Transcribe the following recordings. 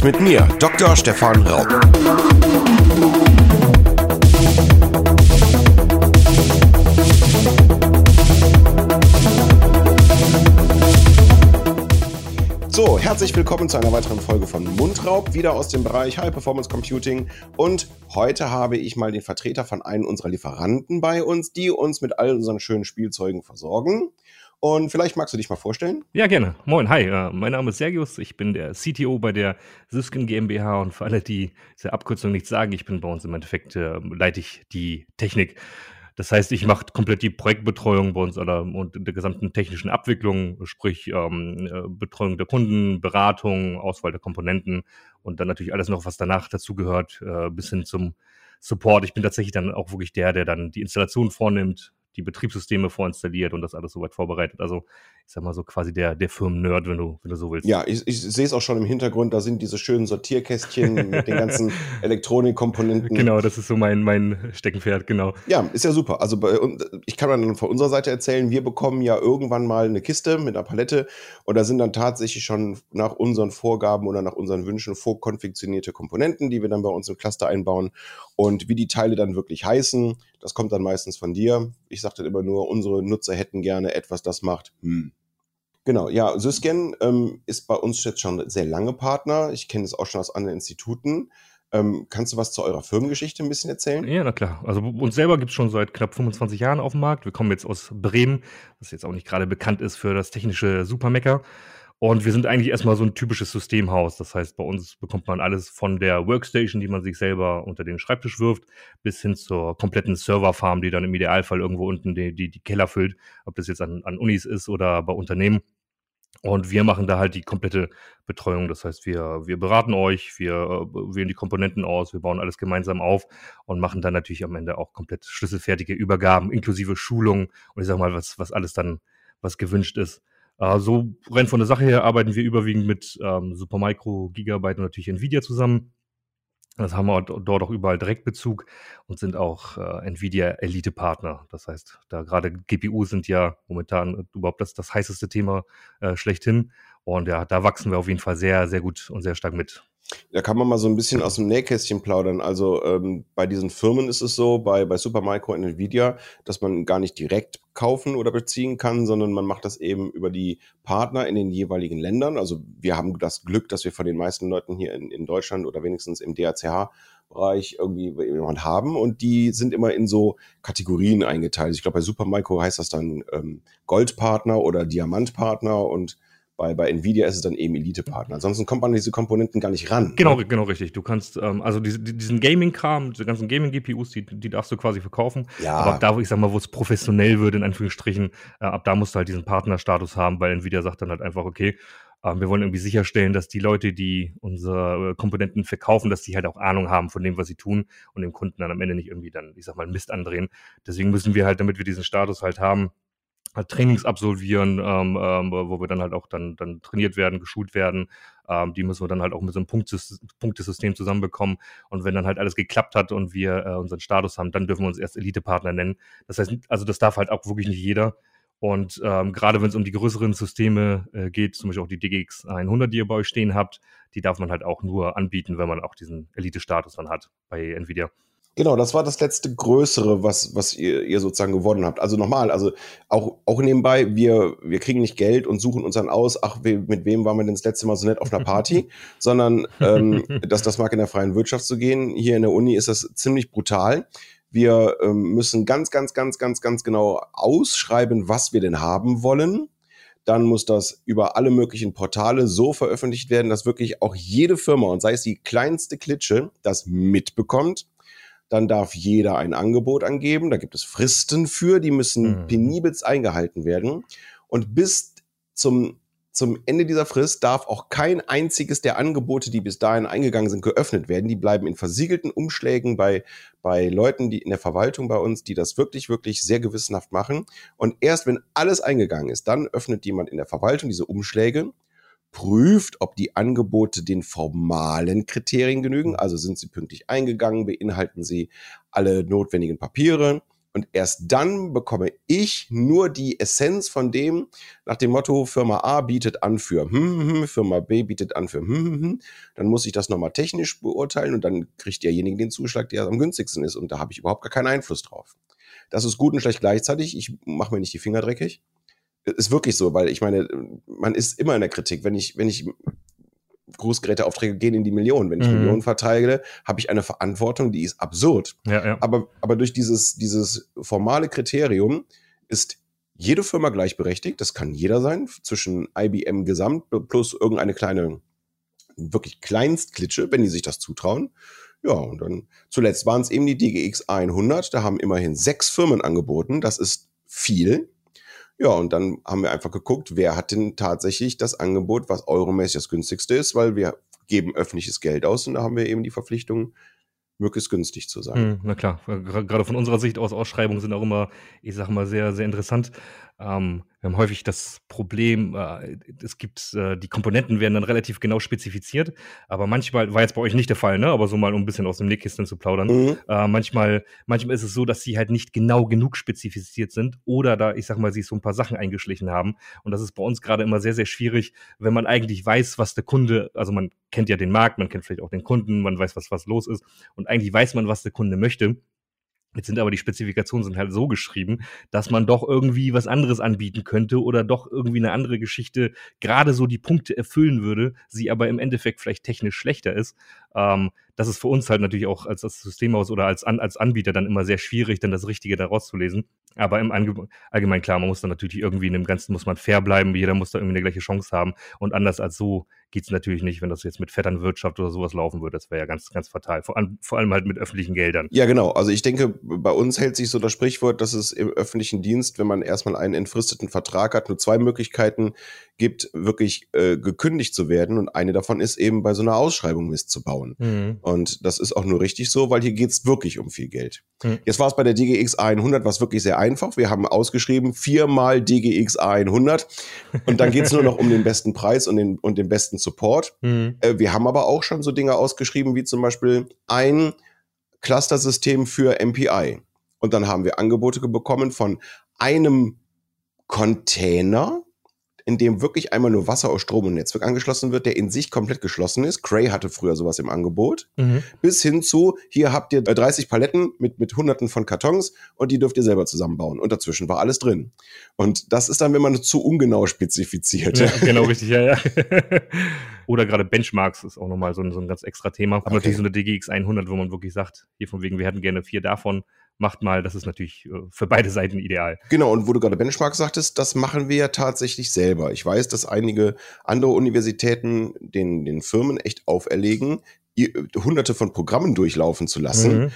Podcast mit mir, Dr. Stefan Raub. So, herzlich willkommen zu einer weiteren Folge von Mundraub, wieder aus dem Bereich High Performance Computing. Und heute habe ich mal den Vertreter von einem unserer Lieferanten bei uns, die uns mit all unseren schönen Spielzeugen versorgen. Und vielleicht magst du dich mal vorstellen? Ja, gerne. Moin, hi. Uh, mein Name ist Sergius. Ich bin der CTO bei der Syskin GmbH. Und für alle, die diese Abkürzung nicht sagen, ich bin bei uns im Endeffekt, äh, leite ich die Technik. Das heißt, ich mache komplett die Projektbetreuung bei uns oder, und der gesamten technischen Abwicklung, sprich ähm, äh, Betreuung der Kunden, Beratung, Auswahl der Komponenten und dann natürlich alles noch, was danach dazugehört, äh, bis hin zum Support. Ich bin tatsächlich dann auch wirklich der, der dann die Installation vornimmt, die Betriebssysteme vorinstalliert und das alles soweit vorbereitet. Also ich sag mal so quasi der, der Firmen-Nerd, wenn du, wenn du so willst. Ja, ich, ich sehe es auch schon im Hintergrund, da sind diese schönen Sortierkästchen mit den ganzen Elektronikkomponenten. Genau, das ist so mein, mein Steckenpferd, genau. Ja, ist ja super. Also bei, ich kann dann von unserer Seite erzählen, wir bekommen ja irgendwann mal eine Kiste mit einer Palette und da sind dann tatsächlich schon nach unseren Vorgaben oder nach unseren Wünschen vorkonfektionierte Komponenten, die wir dann bei uns im Cluster einbauen. Und wie die Teile dann wirklich heißen, das kommt dann meistens von dir. Ich sage dann immer nur, unsere Nutzer hätten gerne etwas, das macht, hm, Genau, ja, Sysgen ähm, ist bei uns jetzt schon sehr lange Partner. Ich kenne es auch schon aus anderen Instituten. Ähm, kannst du was zu eurer Firmengeschichte ein bisschen erzählen? Ja, na klar. Also uns selber gibt es schon seit knapp 25 Jahren auf dem Markt. Wir kommen jetzt aus Bremen, was jetzt auch nicht gerade bekannt ist für das technische Supermecker. Und wir sind eigentlich erstmal so ein typisches Systemhaus. Das heißt, bei uns bekommt man alles von der Workstation, die man sich selber unter den Schreibtisch wirft, bis hin zur kompletten Serverfarm, die dann im Idealfall irgendwo unten die, die, die Keller füllt, ob das jetzt an, an Unis ist oder bei Unternehmen. Und wir machen da halt die komplette Betreuung. Das heißt, wir, wir beraten euch, wir äh, wählen die Komponenten aus, wir bauen alles gemeinsam auf und machen dann natürlich am Ende auch komplett schlüsselfertige Übergaben, inklusive Schulungen und ich sag mal, was, was alles dann, was gewünscht ist. Äh, so rein von der Sache her arbeiten wir überwiegend mit ähm, Supermicro, Gigabyte und natürlich Nvidia zusammen. Das haben wir dort auch überall Direktbezug und sind auch äh, Nvidia Elite-Partner. Das heißt, da gerade GPU sind ja momentan überhaupt das, das heißeste Thema äh, schlechthin. Und ja, da wachsen wir auf jeden Fall sehr, sehr gut und sehr stark mit. Da kann man mal so ein bisschen aus dem Nähkästchen plaudern. Also ähm, bei diesen Firmen ist es so, bei, bei Supermicro und Nvidia, dass man gar nicht direkt kaufen oder beziehen kann, sondern man macht das eben über die Partner in den jeweiligen Ländern. Also wir haben das Glück, dass wir von den meisten Leuten hier in, in Deutschland oder wenigstens im DACH Bereich irgendwie jemand haben und die sind immer in so Kategorien eingeteilt. Ich glaube, bei Supermicro heißt das dann ähm, Goldpartner oder Diamantpartner und bei, bei Nvidia ist es dann eben Elite-Partner. Ansonsten kommt man an diese Komponenten gar nicht ran. Genau, ne? genau richtig. Du kannst, ähm, also diese, diesen Gaming-Kram, diese ganzen Gaming-GPUs, die, die darfst du quasi verkaufen. Ja. Aber ab da, wo ich sag mal, wo es professionell wird, in Anführungsstrichen, äh, ab da musst du halt diesen Partnerstatus haben, weil Nvidia sagt dann halt einfach, okay, äh, wir wollen irgendwie sicherstellen, dass die Leute, die unsere Komponenten verkaufen, dass die halt auch Ahnung haben von dem, was sie tun und dem Kunden dann am Ende nicht irgendwie dann, ich sag mal, Mist andrehen. Deswegen müssen wir halt, damit wir diesen Status halt haben, Trainings absolvieren, ähm, ähm, wo wir dann halt auch dann, dann trainiert werden, geschult werden. Ähm, die müssen wir dann halt auch mit so einem Punktesystem, Punktesystem zusammenbekommen. Und wenn dann halt alles geklappt hat und wir äh, unseren Status haben, dann dürfen wir uns erst Elite-Partner nennen. Das heißt, also das darf halt auch wirklich nicht jeder. Und ähm, gerade wenn es um die größeren Systeme äh, geht, zum Beispiel auch die DGX 100, die ihr bei euch stehen habt, die darf man halt auch nur anbieten, wenn man auch diesen Elite-Status dann hat bei Nvidia. Genau, das war das letzte größere, was, was ihr, ihr sozusagen gewonnen habt. Also nochmal, also auch, auch nebenbei, wir, wir kriegen nicht Geld und suchen uns dann aus, ach, we, mit wem waren wir denn das letzte Mal so nett auf einer Party, sondern ähm, dass das mag in der freien Wirtschaft zu gehen. Hier in der Uni ist das ziemlich brutal. Wir ähm, müssen ganz, ganz, ganz, ganz, ganz genau ausschreiben, was wir denn haben wollen. Dann muss das über alle möglichen Portale so veröffentlicht werden, dass wirklich auch jede Firma und sei es die kleinste Klitsche das mitbekommt dann darf jeder ein Angebot angeben. Da gibt es Fristen für, die müssen mhm. penibelst eingehalten werden. Und bis zum, zum Ende dieser Frist darf auch kein einziges der Angebote, die bis dahin eingegangen sind, geöffnet werden. Die bleiben in versiegelten Umschlägen bei, bei Leuten, die in der Verwaltung bei uns, die das wirklich, wirklich sehr gewissenhaft machen. Und erst wenn alles eingegangen ist, dann öffnet jemand in der Verwaltung diese Umschläge prüft, ob die Angebote den formalen Kriterien genügen. Also sind sie pünktlich eingegangen, beinhalten sie alle notwendigen Papiere. Und erst dann bekomme ich nur die Essenz von dem, nach dem Motto, Firma A bietet an für hm, hm, hm Firma B bietet an für hm, hm, hm. Dann muss ich das nochmal technisch beurteilen und dann kriegt derjenige den Zuschlag, der am günstigsten ist. Und da habe ich überhaupt gar keinen Einfluss drauf. Das ist gut und schlecht gleichzeitig. Ich mache mir nicht die Finger dreckig. Ist wirklich so, weil ich meine, man ist immer in der Kritik. Wenn ich, wenn ich Großgeräteaufträge gehen in die Millionen. Wenn ich mhm. Millionen verteile, habe ich eine Verantwortung, die ist absurd. Ja, ja. Aber, aber durch dieses, dieses formale Kriterium ist jede Firma gleichberechtigt. Das kann jeder sein, zwischen IBM Gesamt plus irgendeine kleine, wirklich Kleinstklitsche, wenn die sich das zutrauen. Ja, und dann zuletzt waren es eben die DGX 100. Da haben immerhin sechs Firmen angeboten. Das ist viel. Ja, und dann haben wir einfach geguckt, wer hat denn tatsächlich das Angebot, was euromäßig das günstigste ist, weil wir geben öffentliches Geld aus und da haben wir eben die Verpflichtung, möglichst günstig zu sein. Mhm, na klar, gerade von unserer Sicht aus Ausschreibungen sind auch immer, ich sage mal, sehr, sehr interessant. Ähm, wir haben häufig das Problem, äh, es gibt, äh, die Komponenten werden dann relativ genau spezifiziert, aber manchmal, war jetzt bei euch nicht der Fall, ne? aber so mal, um ein bisschen aus dem Nähkästchen zu plaudern, mhm. äh, manchmal, manchmal ist es so, dass sie halt nicht genau genug spezifiziert sind oder da, ich sag mal, sie so ein paar Sachen eingeschlichen haben. Und das ist bei uns gerade immer sehr, sehr schwierig, wenn man eigentlich weiß, was der Kunde, also man kennt ja den Markt, man kennt vielleicht auch den Kunden, man weiß, was, was los ist und eigentlich weiß man, was der Kunde möchte Jetzt sind aber die Spezifikationen sind halt so geschrieben, dass man doch irgendwie was anderes anbieten könnte oder doch irgendwie eine andere Geschichte gerade so die Punkte erfüllen würde, sie aber im Endeffekt vielleicht technisch schlechter ist. Ähm, das ist für uns halt natürlich auch als das Systemhaus oder als, als Anbieter dann immer sehr schwierig, dann das Richtige daraus zu lesen. Aber im Allgemeinen klar, man muss dann natürlich irgendwie in dem Ganzen muss man fair bleiben, jeder muss da irgendwie eine gleiche Chance haben. Und anders als so geht's natürlich nicht, wenn das jetzt mit Vetternwirtschaft oder sowas laufen würde. Das wäre ja ganz, ganz fatal. Vor allem, vor allem halt mit öffentlichen Geldern. Ja, genau. Also ich denke, bei uns hält sich so das Sprichwort, dass es im öffentlichen Dienst, wenn man erstmal einen entfristeten Vertrag hat, nur zwei Möglichkeiten gibt, wirklich äh, gekündigt zu werden. Und eine davon ist eben bei so einer Ausschreibung Mist zu bauen. Mhm. Und das ist auch nur richtig so, weil hier geht's wirklich um viel Geld. Mhm. Jetzt war es bei der DGX 100 was wirklich sehr einfach. Wir haben ausgeschrieben viermal DGX 100 und dann geht's nur noch um den besten Preis und den, und den besten Support. Mhm. Äh, wir haben aber auch schon so Dinge ausgeschrieben wie zum Beispiel ein Cluster-System für MPI. Und dann haben wir Angebote bekommen von einem Container, in dem wirklich einmal nur Wasser aus Strom und Netzwerk angeschlossen wird, der in sich komplett geschlossen ist. Cray hatte früher sowas im Angebot. Mhm. Bis hin zu, hier habt ihr 30 Paletten mit, mit hunderten von Kartons und die dürft ihr selber zusammenbauen. Und dazwischen war alles drin. Und das ist dann, wenn man zu ungenau spezifiziert. Ja, genau, richtig, ja, ja. Oder gerade Benchmarks ist auch nochmal so ein, so ein ganz extra Thema. Aber okay. natürlich so eine DGX 100, wo man wirklich sagt, hier von wegen, wir hätten gerne vier davon macht mal, das ist natürlich äh, für beide Seiten ideal. Genau, und wo du gerade Benchmark sagtest, das machen wir ja tatsächlich selber. Ich weiß, dass einige andere Universitäten den, den Firmen echt auferlegen, hunderte von Programmen durchlaufen zu lassen. Mhm.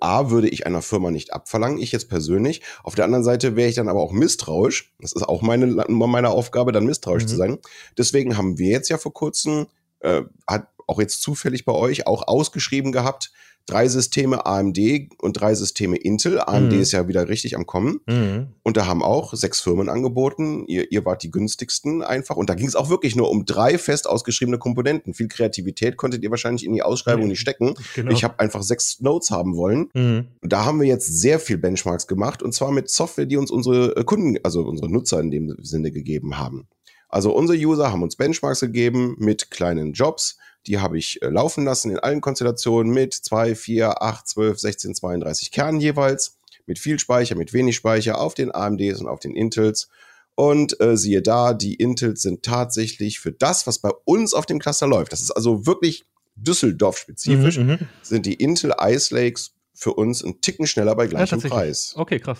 A, würde ich einer Firma nicht abverlangen, ich jetzt persönlich. Auf der anderen Seite wäre ich dann aber auch misstrauisch. Das ist auch meine, meine Aufgabe, dann misstrauisch mhm. zu sein. Deswegen haben wir jetzt ja vor kurzem, äh, hat auch jetzt zufällig bei euch auch ausgeschrieben gehabt, drei Systeme AMD und drei Systeme Intel. AMD mhm. ist ja wieder richtig am Kommen. Mhm. Und da haben auch sechs Firmen angeboten. Ihr, ihr wart die günstigsten einfach. Und da ging es auch wirklich nur um drei fest ausgeschriebene Komponenten. Viel Kreativität konntet ihr wahrscheinlich in die Ausschreibung mhm. nicht stecken. Genau. Ich habe einfach sechs Notes haben wollen. Mhm. Und da haben wir jetzt sehr viel Benchmarks gemacht. Und zwar mit Software, die uns unsere äh, Kunden, also unsere Nutzer in dem Sinne gegeben haben. Also unsere User haben uns Benchmarks gegeben mit kleinen Jobs die habe ich äh, laufen lassen in allen Konstellationen mit 2, 4, 8, 12, 16, 32 Kernen jeweils. Mit viel Speicher, mit wenig Speicher auf den AMDs und auf den Intels. Und äh, siehe da, die Intels sind tatsächlich für das, was bei uns auf dem Cluster läuft. Das ist also wirklich Düsseldorf-spezifisch, mhm, mhm. sind die Intel Ice Lakes für uns ein Ticken schneller bei gleichem ja, Preis. Okay, krass.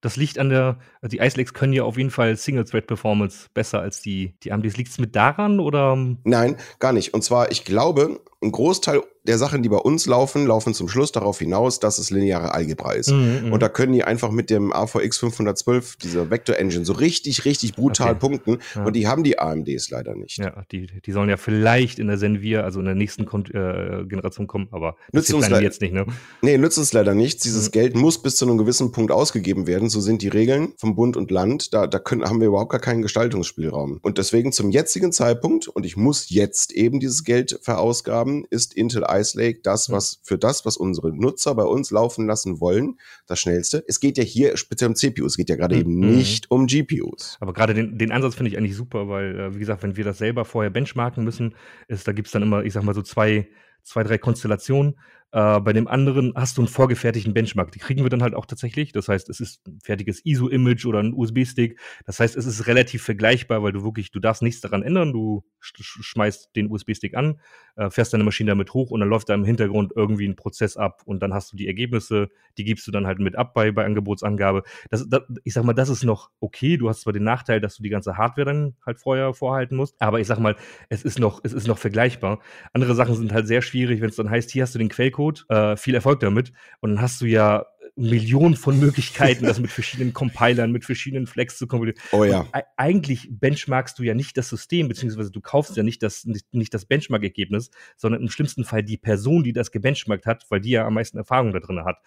Das liegt an der, also die Ice Lakes können ja auf jeden Fall Single-Thread-Performance besser als die, die AMDs. Liegt es mit daran oder? Nein, gar nicht. Und zwar, ich glaube, ein Großteil der Sachen, die bei uns laufen, laufen zum Schluss darauf hinaus, dass es lineare Algebra ist. Mhm, mhm. und da können die einfach mit dem AVX 512, dieser Vector Engine, so richtig, richtig brutal okay. punkten. Ja. Und die haben die AMDs leider nicht. Ja, die, die sollen ja vielleicht in der Senvir, also in der nächsten Kon äh, Generation kommen, aber nützt uns jetzt nicht, ne? Nee, nützt uns leider nichts. Dieses mhm. Geld muss bis zu einem gewissen Punkt ausgegeben werden. So sind die Regeln vom Bund und Land. Da, da können, haben wir überhaupt gar keinen Gestaltungsspielraum. Und deswegen zum jetzigen Zeitpunkt, und ich muss jetzt eben dieses Geld verausgaben, haben, ist Intel Ice Lake das, was für das, was unsere Nutzer bei uns laufen lassen wollen, das schnellste. Es geht ja hier speziell um CPUs, es geht ja gerade mhm. eben nicht um GPUs. Aber gerade den, den Ansatz finde ich eigentlich super, weil, äh, wie gesagt, wenn wir das selber vorher benchmarken müssen, ist, da gibt es dann immer, ich sag mal so zwei, zwei, drei Konstellationen. Äh, bei dem anderen hast du einen vorgefertigten Benchmark. Die kriegen wir dann halt auch tatsächlich. Das heißt, es ist ein fertiges ISO-Image oder ein USB-Stick. Das heißt, es ist relativ vergleichbar, weil du wirklich, du darfst nichts daran ändern. Du sch schmeißt den USB-Stick an, äh, fährst deine Maschine damit hoch und dann läuft da im Hintergrund irgendwie ein Prozess ab und dann hast du die Ergebnisse, die gibst du dann halt mit ab bei, bei Angebotsangabe. Das, das, ich sag mal, das ist noch okay. Du hast zwar den Nachteil, dass du die ganze Hardware dann halt vorher vorhalten musst, aber ich sag mal, es ist noch, es ist noch vergleichbar. Andere Sachen sind halt sehr schwierig, wenn es dann heißt, hier hast du den Quellcode Quellcode. Äh, viel Erfolg damit. Und dann hast du ja Millionen von Möglichkeiten, das mit verschiedenen Compilern, mit verschiedenen Flex zu kompilieren. Oh ja. Und eigentlich benchmarkst du ja nicht das System, beziehungsweise du kaufst ja nicht das, nicht, nicht das Benchmark-Ergebnis, sondern im schlimmsten Fall die Person, die das gebenchmarkt hat, weil die ja am meisten Erfahrung da drin hat.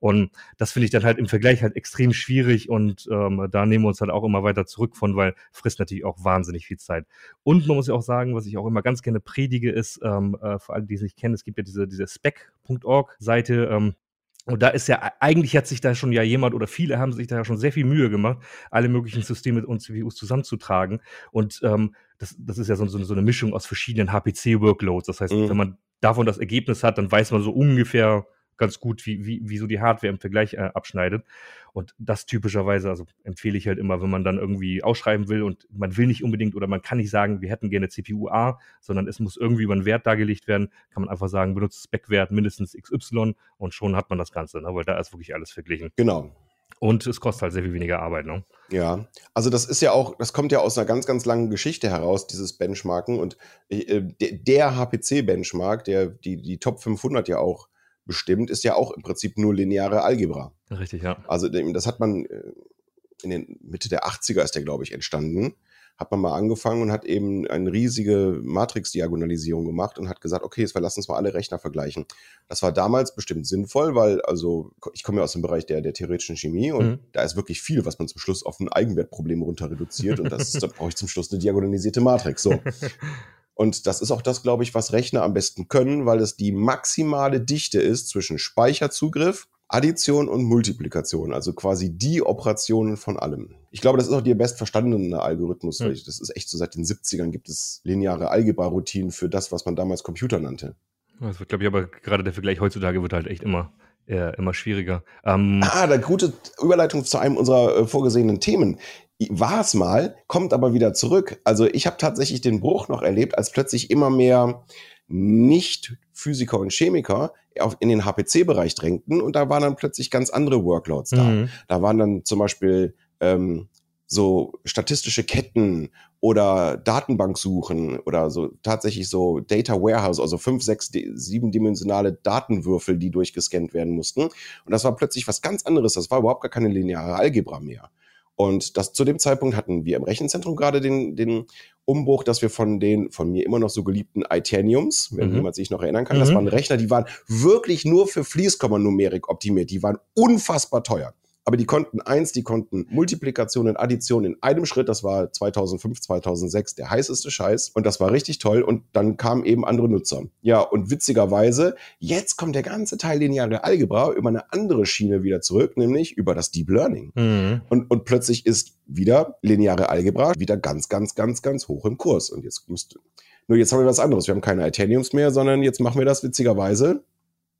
Und das finde ich dann halt im Vergleich halt extrem schwierig und ähm, da nehmen wir uns halt auch immer weiter zurück von, weil frisst natürlich auch wahnsinnig viel Zeit. Und man muss ja auch sagen, was ich auch immer ganz gerne predige, ist, ähm, äh, für alle, die es nicht kennen, es gibt ja diese, diese spec.org-Seite, ähm, und da ist ja, eigentlich hat sich da schon ja jemand oder viele haben sich da ja schon sehr viel Mühe gemacht, alle möglichen Systeme und CPUs zusammenzutragen. Und ähm, das, das ist ja so, so, so eine Mischung aus verschiedenen HPC-Workloads. Das heißt, mhm. wenn man davon das Ergebnis hat, dann weiß man so ungefähr, ganz gut, wie, wie, wie so die Hardware im Vergleich äh, abschneidet. Und das typischerweise, also empfehle ich halt immer, wenn man dann irgendwie ausschreiben will und man will nicht unbedingt oder man kann nicht sagen, wir hätten gerne CPU A, sondern es muss irgendwie über einen Wert dargelegt werden, kann man einfach sagen, benutzt Spec-Wert mindestens XY und schon hat man das Ganze, ne? weil da ist wirklich alles verglichen. Genau. Und es kostet halt sehr viel weniger Arbeit, ne? Ja, also das ist ja auch, das kommt ja aus einer ganz, ganz langen Geschichte heraus, dieses Benchmarken. Und äh, der HPC-Benchmark, der die, die Top 500 ja auch bestimmt, ist ja auch im Prinzip nur lineare Algebra. Richtig, ja. Also das hat man äh, in den Mitte der 80er ist der, glaube ich, entstanden. Hat man mal angefangen und hat eben eine riesige Matrix-Diagonalisierung gemacht und hat gesagt, okay, jetzt lass uns mal alle Rechner vergleichen. Das war damals bestimmt sinnvoll, weil, also, ich komme ja aus dem Bereich der, der theoretischen Chemie und mhm. da ist wirklich viel, was man zum Schluss auf ein Eigenwertproblem runter reduziert und das ist, da brauche ich zum Schluss eine diagonalisierte Matrix. So. Und das ist auch das, glaube ich, was Rechner am besten können, weil es die maximale Dichte ist zwischen Speicherzugriff, Addition und Multiplikation, also quasi die Operationen von allem. Ich glaube, das ist auch der bestverstandene Algorithmus. Hm. Das ist echt so seit den 70ern gibt es lineare Algebra-Routinen für das, was man damals Computer nannte. Das wird, glaube ich, aber gerade der Vergleich heutzutage wird halt echt immer, äh, immer schwieriger. Ähm ah, da gute Überleitung zu einem unserer äh, vorgesehenen Themen war es mal, kommt aber wieder zurück. Also ich habe tatsächlich den Bruch noch erlebt, als plötzlich immer mehr Nicht-Physiker und Chemiker in den HPC-Bereich drängten und da waren dann plötzlich ganz andere Workloads da. Mhm. Da waren dann zum Beispiel ähm, so statistische Ketten oder Datenbanksuchen oder so tatsächlich so Data Warehouse, also fünf, sechs, siebendimensionale Datenwürfel, die durchgescannt werden mussten. Und das war plötzlich was ganz anderes. Das war überhaupt gar keine lineare Algebra mehr. Und das, zu dem Zeitpunkt hatten wir im Rechenzentrum gerade den, den Umbruch, dass wir von den von mir immer noch so geliebten Itaniums, wenn mhm. jemand sich noch erinnern kann, mhm. das waren Rechner, die waren wirklich nur für Fließkommanumerik optimiert. Die waren unfassbar teuer aber die konnten eins, die konnten Multiplikation und Addition in einem Schritt. Das war 2005, 2006 der heißeste Scheiß und das war richtig toll. Und dann kamen eben andere Nutzer. Ja, und witzigerweise, jetzt kommt der ganze Teil lineare Algebra über eine andere Schiene wieder zurück, nämlich über das Deep Learning. Mhm. Und, und plötzlich ist wieder lineare Algebra wieder ganz, ganz, ganz, ganz hoch im Kurs. Und jetzt müsste, nur jetzt haben wir was anderes. Wir haben keine Itaniums mehr, sondern jetzt machen wir das witzigerweise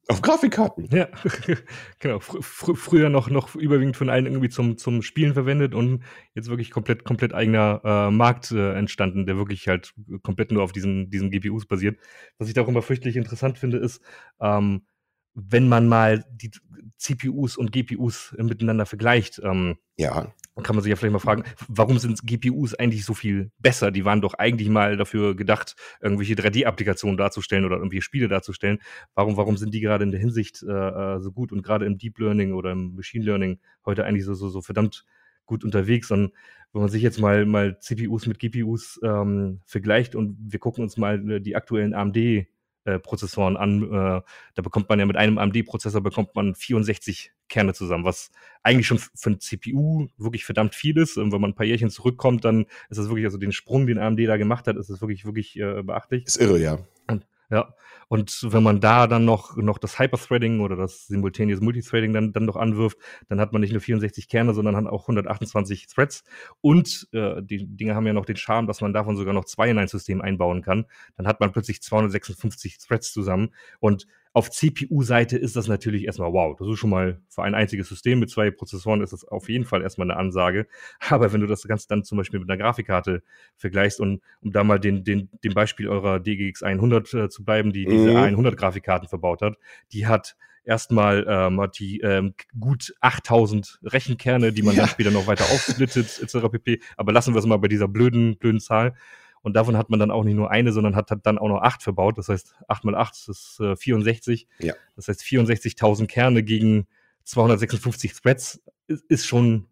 auf Grafikkarten. Ja, genau. Fr fr früher noch, noch überwiegend von allen irgendwie zum, zum Spielen verwendet und jetzt wirklich komplett, komplett eigener äh, Markt äh, entstanden, der wirklich halt komplett nur auf diesen, diesen GPUs basiert. Was ich da auch immer fürchterlich interessant finde, ist, ähm, wenn man mal die CPUs und GPUs miteinander vergleicht. Ähm, ja. Kann man sich ja vielleicht mal fragen, warum sind GPUs eigentlich so viel besser? Die waren doch eigentlich mal dafür gedacht, irgendwelche 3D-Applikationen darzustellen oder irgendwelche Spiele darzustellen. Warum, warum sind die gerade in der Hinsicht äh, äh, so gut und gerade im Deep Learning oder im Machine Learning heute eigentlich so, so, so verdammt gut unterwegs? Und wenn man sich jetzt mal, mal CPUs mit GPUs ähm, vergleicht und wir gucken uns mal äh, die aktuellen AMD äh, Prozessoren an. Äh, da bekommt man ja mit einem AMD-Prozessor bekommt man 64 Kerne zusammen, was eigentlich schon für ein CPU wirklich verdammt viel ist. Und wenn man ein paar Jährchen zurückkommt, dann ist das wirklich, also den Sprung, den AMD da gemacht hat, ist das wirklich, wirklich äh, beachtlich. Ist irre, ja. Und Ja, und wenn man da dann noch, noch das Hyperthreading oder das simultaneous Multithreading dann, dann noch anwirft, dann hat man nicht nur 64 Kerne, sondern hat auch 128 Threads. Und äh, die Dinge haben ja noch den Charme, dass man davon sogar noch zwei in ein System einbauen kann. Dann hat man plötzlich 256 Threads zusammen. Und auf CPU-Seite ist das natürlich erstmal wow. Das ist schon mal für ein einziges System mit zwei Prozessoren ist das auf jeden Fall erstmal eine Ansage. Aber wenn du das Ganze dann zum Beispiel mit einer Grafikkarte vergleichst und um da mal den, den, dem Beispiel eurer DGX 100 äh, zu bleiben, die diese mhm. 100 Grafikkarten verbaut hat, die hat erstmal ähm, hat die ähm, gut 8000 Rechenkerne, die man ja. dann später noch weiter aufsplittet, etc. pp. Aber lassen wir es mal bei dieser blöden, blöden Zahl. Und davon hat man dann auch nicht nur eine, sondern hat, hat dann auch noch acht verbaut. Das heißt, acht mal acht ist äh, 64. Ja. Das heißt, 64.000 Kerne gegen 256 Threads ist, ist schon,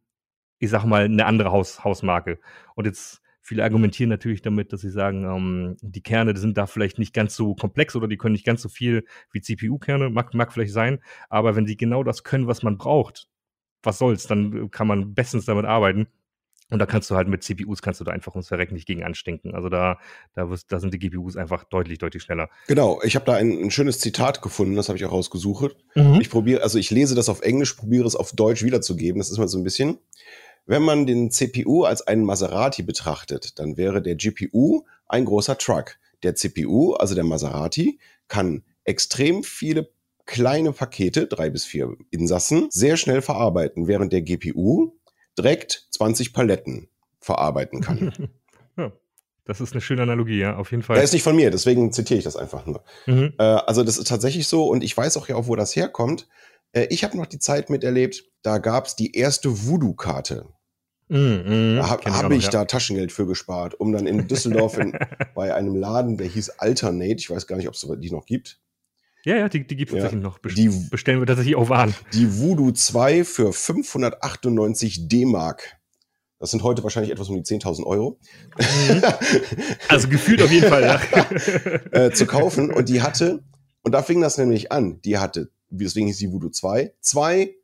ich sag mal, eine andere Haus, Hausmarke. Und jetzt Viele argumentieren natürlich damit, dass sie sagen, ähm, die Kerne die sind da vielleicht nicht ganz so komplex oder die können nicht ganz so viel wie CPU-Kerne, mag, mag vielleicht sein, aber wenn sie genau das können, was man braucht, was soll's, dann kann man bestens damit arbeiten. Und da kannst du halt mit CPUs kannst du da einfach ums Verrecken nicht gegen anstinken. Also da, da, wirst, da sind die GPUs einfach deutlich, deutlich schneller. Genau, ich habe da ein, ein, schönes Zitat gefunden, das habe ich auch rausgesucht. Mhm. Ich probiere, also ich lese das auf Englisch, probiere es auf Deutsch wiederzugeben. Das ist mal so ein bisschen. Wenn man den CPU als einen Maserati betrachtet, dann wäre der GPU ein großer Truck. Der CPU, also der Maserati, kann extrem viele kleine Pakete, drei bis vier Insassen, sehr schnell verarbeiten, während der GPU direkt 20 Paletten verarbeiten kann. ja, das ist eine schöne Analogie, ja, auf jeden Fall. Der ist nicht von mir, deswegen zitiere ich das einfach nur. Mhm. Äh, also das ist tatsächlich so und ich weiß auch ja auch, wo das herkommt. Äh, ich habe noch die Zeit miterlebt, da gab es die erste Voodoo-Karte. Mm, mm, da habe hab ich ja. da Taschengeld für gespart, um dann in Düsseldorf in, bei einem Laden, der hieß Alternate, ich weiß gar nicht, ob es die noch gibt, ja, ja, die, die gibt es ja. tatsächlich noch. Best die, bestellen wir tatsächlich auch an. Die Voodoo 2 für 598 D-Mark. Das sind heute wahrscheinlich etwas um die 10.000 Euro. Mhm. Also gefühlt auf jeden Fall, ja. äh, zu kaufen. Und die hatte, und da fing das nämlich an, die hatte, deswegen hieß die Voodoo 2, zwei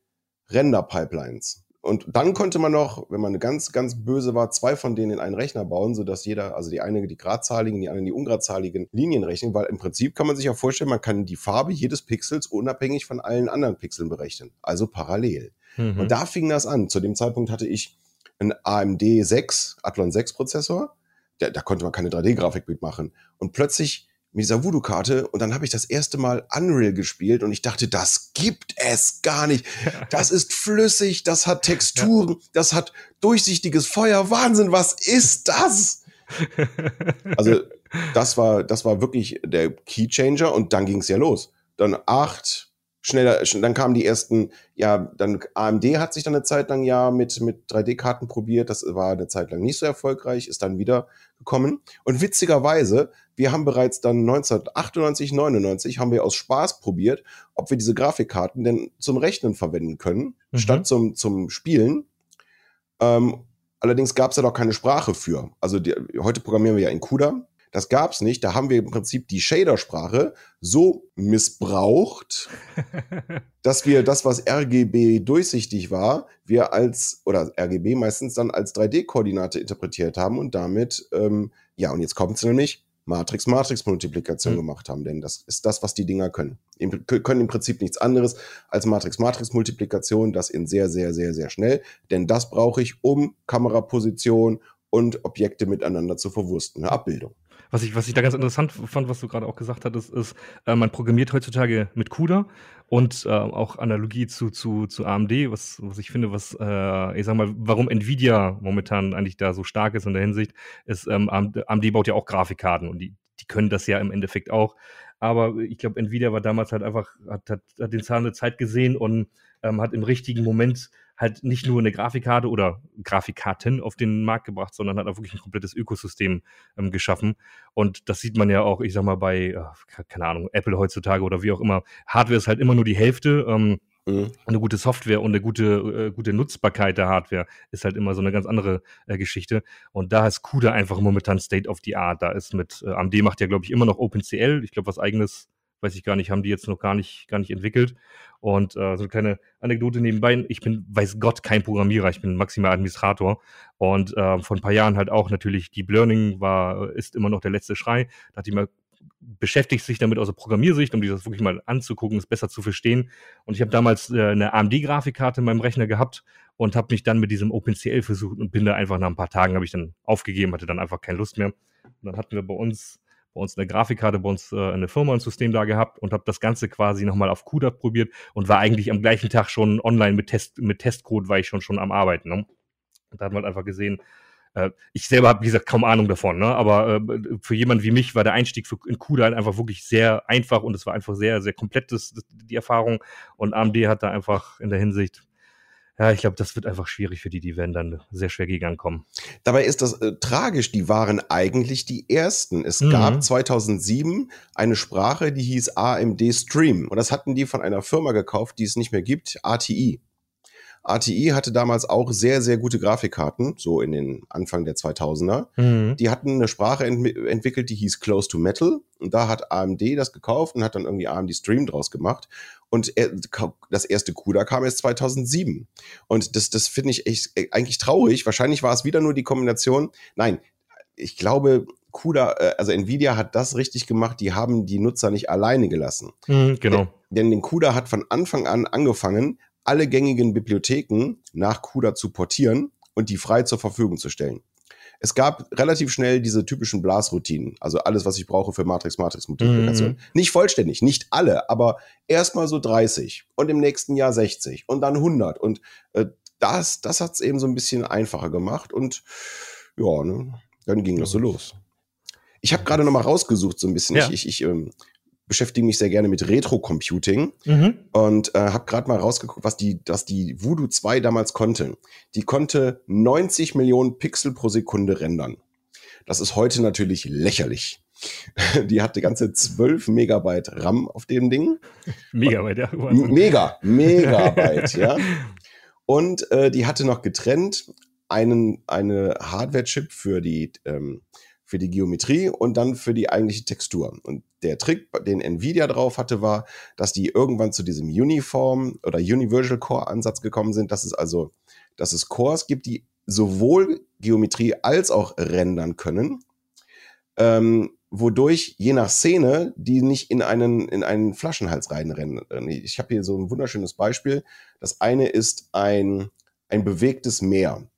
Render-Pipelines. Und dann konnte man noch, wenn man ganz, ganz böse war, zwei von denen in einen Rechner bauen, sodass jeder, also die eine die gradzahligen, die anderen die ungradzahlingen Linien rechnen, weil im Prinzip kann man sich ja vorstellen, man kann die Farbe jedes Pixels unabhängig von allen anderen Pixeln berechnen, also parallel. Mhm. Und da fing das an. Zu dem Zeitpunkt hatte ich einen AMD 6, Athlon 6 Prozessor, da, da konnte man keine 3D-Grafik mitmachen. Und plötzlich mit dieser Voodoo-Karte und dann habe ich das erste Mal Unreal gespielt und ich dachte, das gibt es gar nicht. Das ist flüssig, das hat Texturen, das hat durchsichtiges Feuer. Wahnsinn, was ist das? Also, das war, das war wirklich der Keychanger und dann ging es ja los. Dann acht, schneller, dann kamen die ersten, ja, dann AMD hat sich dann eine Zeit lang ja mit, mit 3D-Karten probiert. Das war eine Zeit lang nicht so erfolgreich, ist dann wieder gekommen. Und witzigerweise, wir haben bereits dann 1998, 99 haben wir aus Spaß probiert, ob wir diese Grafikkarten denn zum Rechnen verwenden können, mhm. statt zum, zum Spielen. Ähm, allerdings gab es ja doch keine Sprache für. Also die, heute programmieren wir ja in CUDA das gab's nicht. Da haben wir im Prinzip die Shader-Sprache so missbraucht, dass wir das, was RGB durchsichtig war, wir als, oder RGB meistens dann als 3D-Koordinate interpretiert haben und damit, ähm, ja, und jetzt kommt es nämlich, Matrix-Matrix-Multiplikation mhm. gemacht haben, denn das ist das, was die Dinger können. Die können im Prinzip nichts anderes als Matrix-Matrix-Multiplikation, das in sehr, sehr, sehr, sehr schnell, denn das brauche ich, um Kameraposition und Objekte miteinander zu verwursten, eine Abbildung. Was ich, was ich da ganz interessant fand, was du gerade auch gesagt hattest, ist, äh, man programmiert heutzutage mit CUDA und äh, auch Analogie zu, zu, zu AMD, was, was ich finde, was, äh, ich sag mal, warum Nvidia momentan eigentlich da so stark ist in der Hinsicht, ist, ähm, AMD baut ja auch Grafikkarten und die, die können das ja im Endeffekt auch. Aber ich glaube, Nvidia war damals halt einfach, hat, hat, hat den Zahn der Zeit gesehen und ähm, hat im richtigen Moment halt nicht nur eine Grafikkarte oder Grafikkarten auf den Markt gebracht, sondern hat auch wirklich ein komplettes Ökosystem ähm, geschaffen. Und das sieht man ja auch, ich sag mal, bei, äh, keine Ahnung, Apple heutzutage oder wie auch immer. Hardware ist halt immer nur die Hälfte. Ähm, Mhm. Eine gute Software und eine gute, äh, gute Nutzbarkeit der Hardware ist halt immer so eine ganz andere äh, Geschichte. Und da ist CUDA einfach momentan State of the Art. Da ist mit, äh, AMD macht ja, glaube ich, immer noch OpenCL. Ich glaube, was eigenes weiß ich gar nicht, haben die jetzt noch gar nicht, gar nicht entwickelt. Und äh, so eine kleine Anekdote nebenbei. Ich bin, weiß Gott, kein Programmierer, ich bin maximal Administrator. Und äh, vor ein paar Jahren halt auch natürlich Deep Learning war, ist immer noch der letzte Schrei. Da dachte ich mir, beschäftigt sich damit aus der Programmiersicht, um sich das wirklich mal anzugucken, es besser zu verstehen. Und ich habe damals äh, eine AMD-Grafikkarte in meinem Rechner gehabt und habe mich dann mit diesem OpenCL versucht und bin da einfach nach ein paar Tagen habe ich dann aufgegeben, hatte dann einfach keine Lust mehr. Und dann hatten wir bei uns bei uns eine Grafikkarte, bei uns äh, eine Firma ein System da gehabt und habe das Ganze quasi nochmal auf CUDA probiert und war eigentlich am gleichen Tag schon online mit Test mit Testcode, war ich schon schon am Arbeiten. Ne? Und da hat man halt einfach gesehen, äh, ich selber habe, wie gesagt, kaum Ahnung davon, ne? aber äh, für jemanden wie mich war der Einstieg für, in CUDA halt einfach wirklich sehr einfach und es war einfach sehr, sehr komplett das, die Erfahrung und AMD hat da einfach in der Hinsicht ja, ich glaube, das wird einfach schwierig für die, die werden dann sehr schwer gegen ankommen. Dabei ist das äh, tragisch, die waren eigentlich die ersten. Es mhm. gab 2007 eine Sprache, die hieß AMD Stream und das hatten die von einer Firma gekauft, die es nicht mehr gibt, ATI. ATI hatte damals auch sehr, sehr gute Grafikkarten, so in den Anfang der 2000er. Mhm. Die hatten eine Sprache ent entwickelt, die hieß Close to Metal. Und da hat AMD das gekauft und hat dann irgendwie AMD Stream draus gemacht. Und er, das erste CUDA kam erst 2007. Und das, das finde ich echt, äh, eigentlich traurig. Wahrscheinlich war es wieder nur die Kombination. Nein, ich glaube, CUDA, äh, also Nvidia hat das richtig gemacht. Die haben die Nutzer nicht alleine gelassen. Mhm, genau. Denn, denn den CUDA hat von Anfang an angefangen, alle gängigen Bibliotheken nach CUDA zu portieren und die frei zur Verfügung zu stellen. Es gab relativ schnell diese typischen Blasroutinen, also alles, was ich brauche für Matrix-Matrix-Multiplikation. Mhm. Nicht vollständig, nicht alle, aber erstmal so 30 und im nächsten Jahr 60 und dann 100. Und äh, das, das hat es eben so ein bisschen einfacher gemacht und ja, ne, dann ging das so los. Ich habe gerade noch mal rausgesucht so ein bisschen. Ja. Ich, ich, ich ähm, beschäftige mich sehr gerne mit Retro-Computing mhm. und äh, habe gerade mal rausgeguckt, was die, was die Voodoo 2 damals konnte. Die konnte 90 Millionen Pixel pro Sekunde rendern. Das ist heute natürlich lächerlich. Die hatte ganze 12 Megabyte RAM auf dem Ding. Megabyte, ja. Mega, Megabyte, ja. Und äh, die hatte noch getrennt einen, eine Hardware-Chip für die ähm, für die Geometrie und dann für die eigentliche Textur. Und der Trick, den Nvidia drauf hatte, war, dass die irgendwann zu diesem Uniform oder Universal Core Ansatz gekommen sind, dass es also, dass es Cores gibt, die sowohl Geometrie als auch rendern können, ähm, wodurch je nach Szene die nicht in einen, in einen Flaschenhals reinrennen. Ich habe hier so ein wunderschönes Beispiel. Das eine ist ein, ein bewegtes Meer.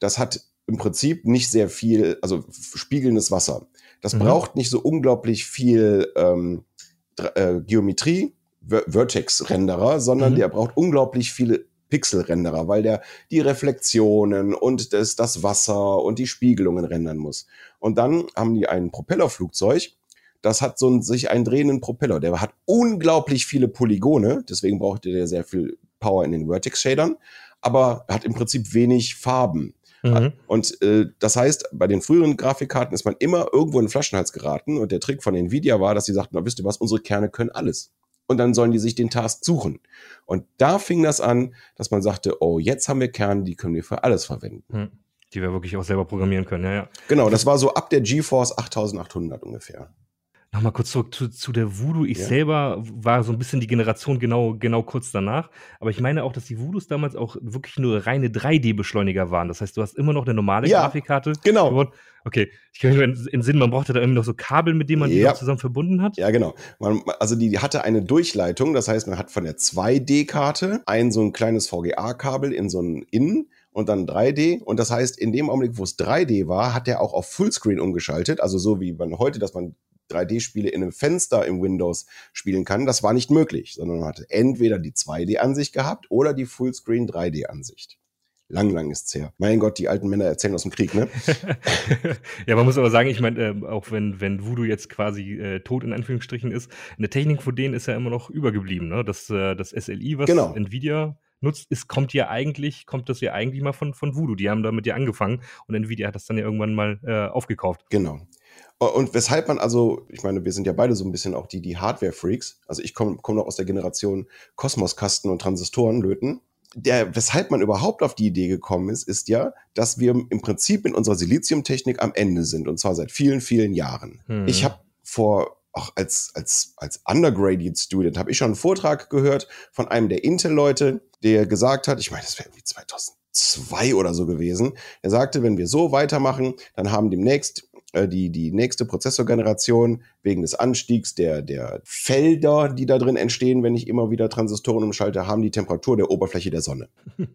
Das hat im Prinzip nicht sehr viel, also spiegelndes Wasser. Das mhm. braucht nicht so unglaublich viel ähm, äh, Geometrie, Vertex-Renderer, sondern mhm. der braucht unglaublich viele Pixel-Renderer, weil der die Reflexionen und das, das Wasser und die Spiegelungen rendern muss. Und dann haben die ein Propellerflugzeug, das hat so einen, sich einen drehenden Propeller. Der hat unglaublich viele Polygone, deswegen braucht der sehr viel Power in den Vertex-Shadern, aber hat im Prinzip wenig Farben. Mhm. Und äh, das heißt, bei den früheren Grafikkarten ist man immer irgendwo in den Flaschenhals geraten. Und der Trick von Nvidia war, dass sie sagten, na, wisst ihr was, unsere Kerne können alles. Und dann sollen die sich den Task suchen. Und da fing das an, dass man sagte, oh, jetzt haben wir Kerne, die können wir für alles verwenden. Mhm. Die wir wirklich auch selber programmieren können, ja, ja. Genau, das war so ab der GeForce 8800 ungefähr. Nochmal kurz zurück zu, zu der Voodoo. Ich ja. selber war so ein bisschen die Generation genau, genau kurz danach. Aber ich meine auch, dass die Voodoos damals auch wirklich nur reine 3D-Beschleuniger waren. Das heißt, du hast immer noch eine normale ja, Grafikkarte. Genau. Okay, ich kann mich in Sinn, man brauchte da irgendwie noch so Kabel, mit denen man ja. die zusammen verbunden hat. Ja, genau. Man, also die, hatte eine Durchleitung. Das heißt, man hat von der 2D-Karte ein so ein kleines VGA-Kabel in so ein Innen und dann 3D. Und das heißt, in dem Augenblick, wo es 3D war, hat er auch auf Fullscreen umgeschaltet. Also so wie man heute, dass man 3D-Spiele in einem Fenster im Windows spielen kann. Das war nicht möglich, sondern man hatte entweder die 2D-Ansicht gehabt oder die Fullscreen 3D-Ansicht. Lang, lang ist's her. Mein Gott, die alten Männer erzählen aus dem Krieg, ne? ja, man muss aber sagen, ich meine, äh, auch wenn, wenn Voodoo jetzt quasi äh, tot in Anführungsstrichen ist, eine Technik von denen ist ja immer noch übergeblieben, ne? Das, äh, das SLI, was genau. Nvidia nutzt, ist, kommt ja eigentlich, kommt das ja eigentlich mal von, von Voodoo. Die haben damit ja angefangen und Nvidia hat das dann ja irgendwann mal äh, aufgekauft. Genau. Und weshalb man also, ich meine, wir sind ja beide so ein bisschen auch die, die Hardware-Freaks. Also ich komme komm noch aus der Generation Kosmoskasten und Transistoren löten. Der, weshalb man überhaupt auf die Idee gekommen ist, ist ja, dass wir im Prinzip in unserer Siliziumtechnik am Ende sind. Und zwar seit vielen, vielen Jahren. Hm. Ich habe vor auch als, als, als Undergraduate Student habe ich schon einen Vortrag gehört von einem der Intel-Leute, der gesagt hat, ich meine, das wäre irgendwie 2002 oder so gewesen. Er sagte, wenn wir so weitermachen, dann haben demnächst äh, die, die nächste Prozessorgeneration wegen des Anstiegs der, der Felder, die da drin entstehen, wenn ich immer wieder Transistoren umschalte, haben die Temperatur der Oberfläche der Sonne.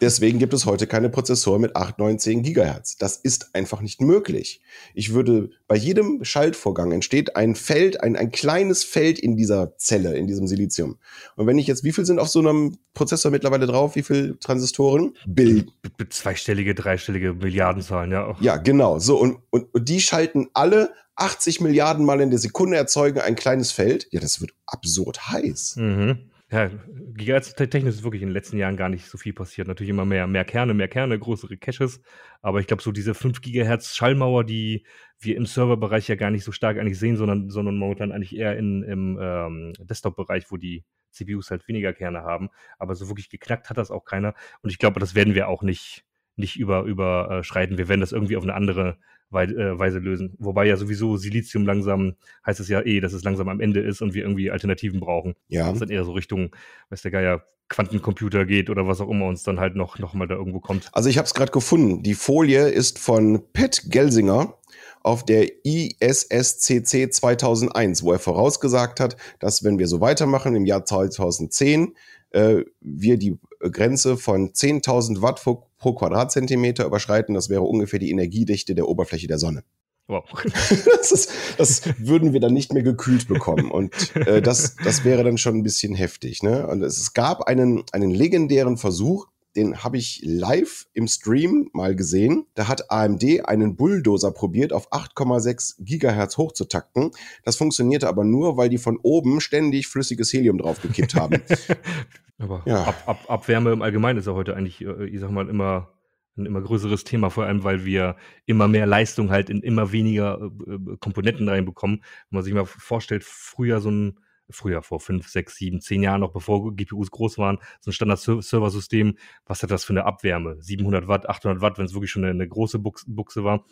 Deswegen gibt es heute keine Prozessoren mit 8, 9, 10 Gigahertz. Das ist einfach nicht möglich. Ich würde, bei jedem Schaltvorgang entsteht ein Feld, ein, ein kleines Feld in dieser Zelle, in diesem Silizium. Und wenn ich jetzt, wie viel sind auf so einem Prozessor mittlerweile drauf? Wie viele Transistoren? Bill. Zweistellige, dreistellige Milliardenzahlen, ja. Ja, genau. So, und, und, und die schalten alle 80 Milliarden Mal in der Sekunde erzeugen ein kleines Feld. Ja, das wird absurd heiß. Mhm. Ja, Gigahertz-technisch ist wirklich in den letzten Jahren gar nicht so viel passiert. Natürlich immer mehr, mehr Kerne, mehr Kerne, größere Caches. Aber ich glaube, so diese 5 Gigahertz Schallmauer, die wir im Serverbereich ja gar nicht so stark eigentlich sehen, sondern, sondern momentan eigentlich eher in, im ähm, Desktop-Bereich, wo die CPUs halt weniger Kerne haben. Aber so wirklich geknackt hat das auch keiner. Und ich glaube, das werden wir auch nicht, nicht über, überschreiten. Wir werden das irgendwie auf eine andere äh, Weise lösen. Wobei ja sowieso Silizium langsam, heißt es ja eh, dass es langsam am Ende ist und wir irgendwie Alternativen brauchen. Ja. Das ist dann eher so Richtung, weiß der Geier, Quantencomputer geht oder was auch immer uns dann halt noch, noch mal da irgendwo kommt. Also ich habe es gerade gefunden. Die Folie ist von Pat Gelsinger auf der ISSCC 2001, wo er vorausgesagt hat, dass wenn wir so weitermachen im Jahr 2010, äh, wir die Grenze von 10.000 Watt pro, Quadratzentimeter überschreiten. Das wäre ungefähr die Energiedichte der Oberfläche der Sonne. Wow. das, ist, das würden wir dann nicht mehr gekühlt bekommen. Und äh, das, das wäre dann schon ein bisschen heftig. Ne? Und es gab einen, einen legendären Versuch, den habe ich live im Stream mal gesehen. Da hat AMD einen Bulldozer probiert, auf 8,6 Gigahertz hochzutakten. Das funktionierte aber nur, weil die von oben ständig flüssiges Helium draufgekippt haben. aber ja. Ab, Ab, Abwärme im Allgemeinen ist ja heute eigentlich, äh, ich sag mal, immer ein immer größeres Thema, vor allem weil wir immer mehr Leistung halt in immer weniger äh, äh Komponenten reinbekommen. Wenn man sich mal vorstellt, früher so ein früher vor fünf, sechs, sieben, zehn Jahren noch, bevor GPUs groß waren, so ein Standard-Server-System, was hat das für eine Abwärme? 700 Watt, 800 Watt, wenn es wirklich schon eine, eine große Buchse war.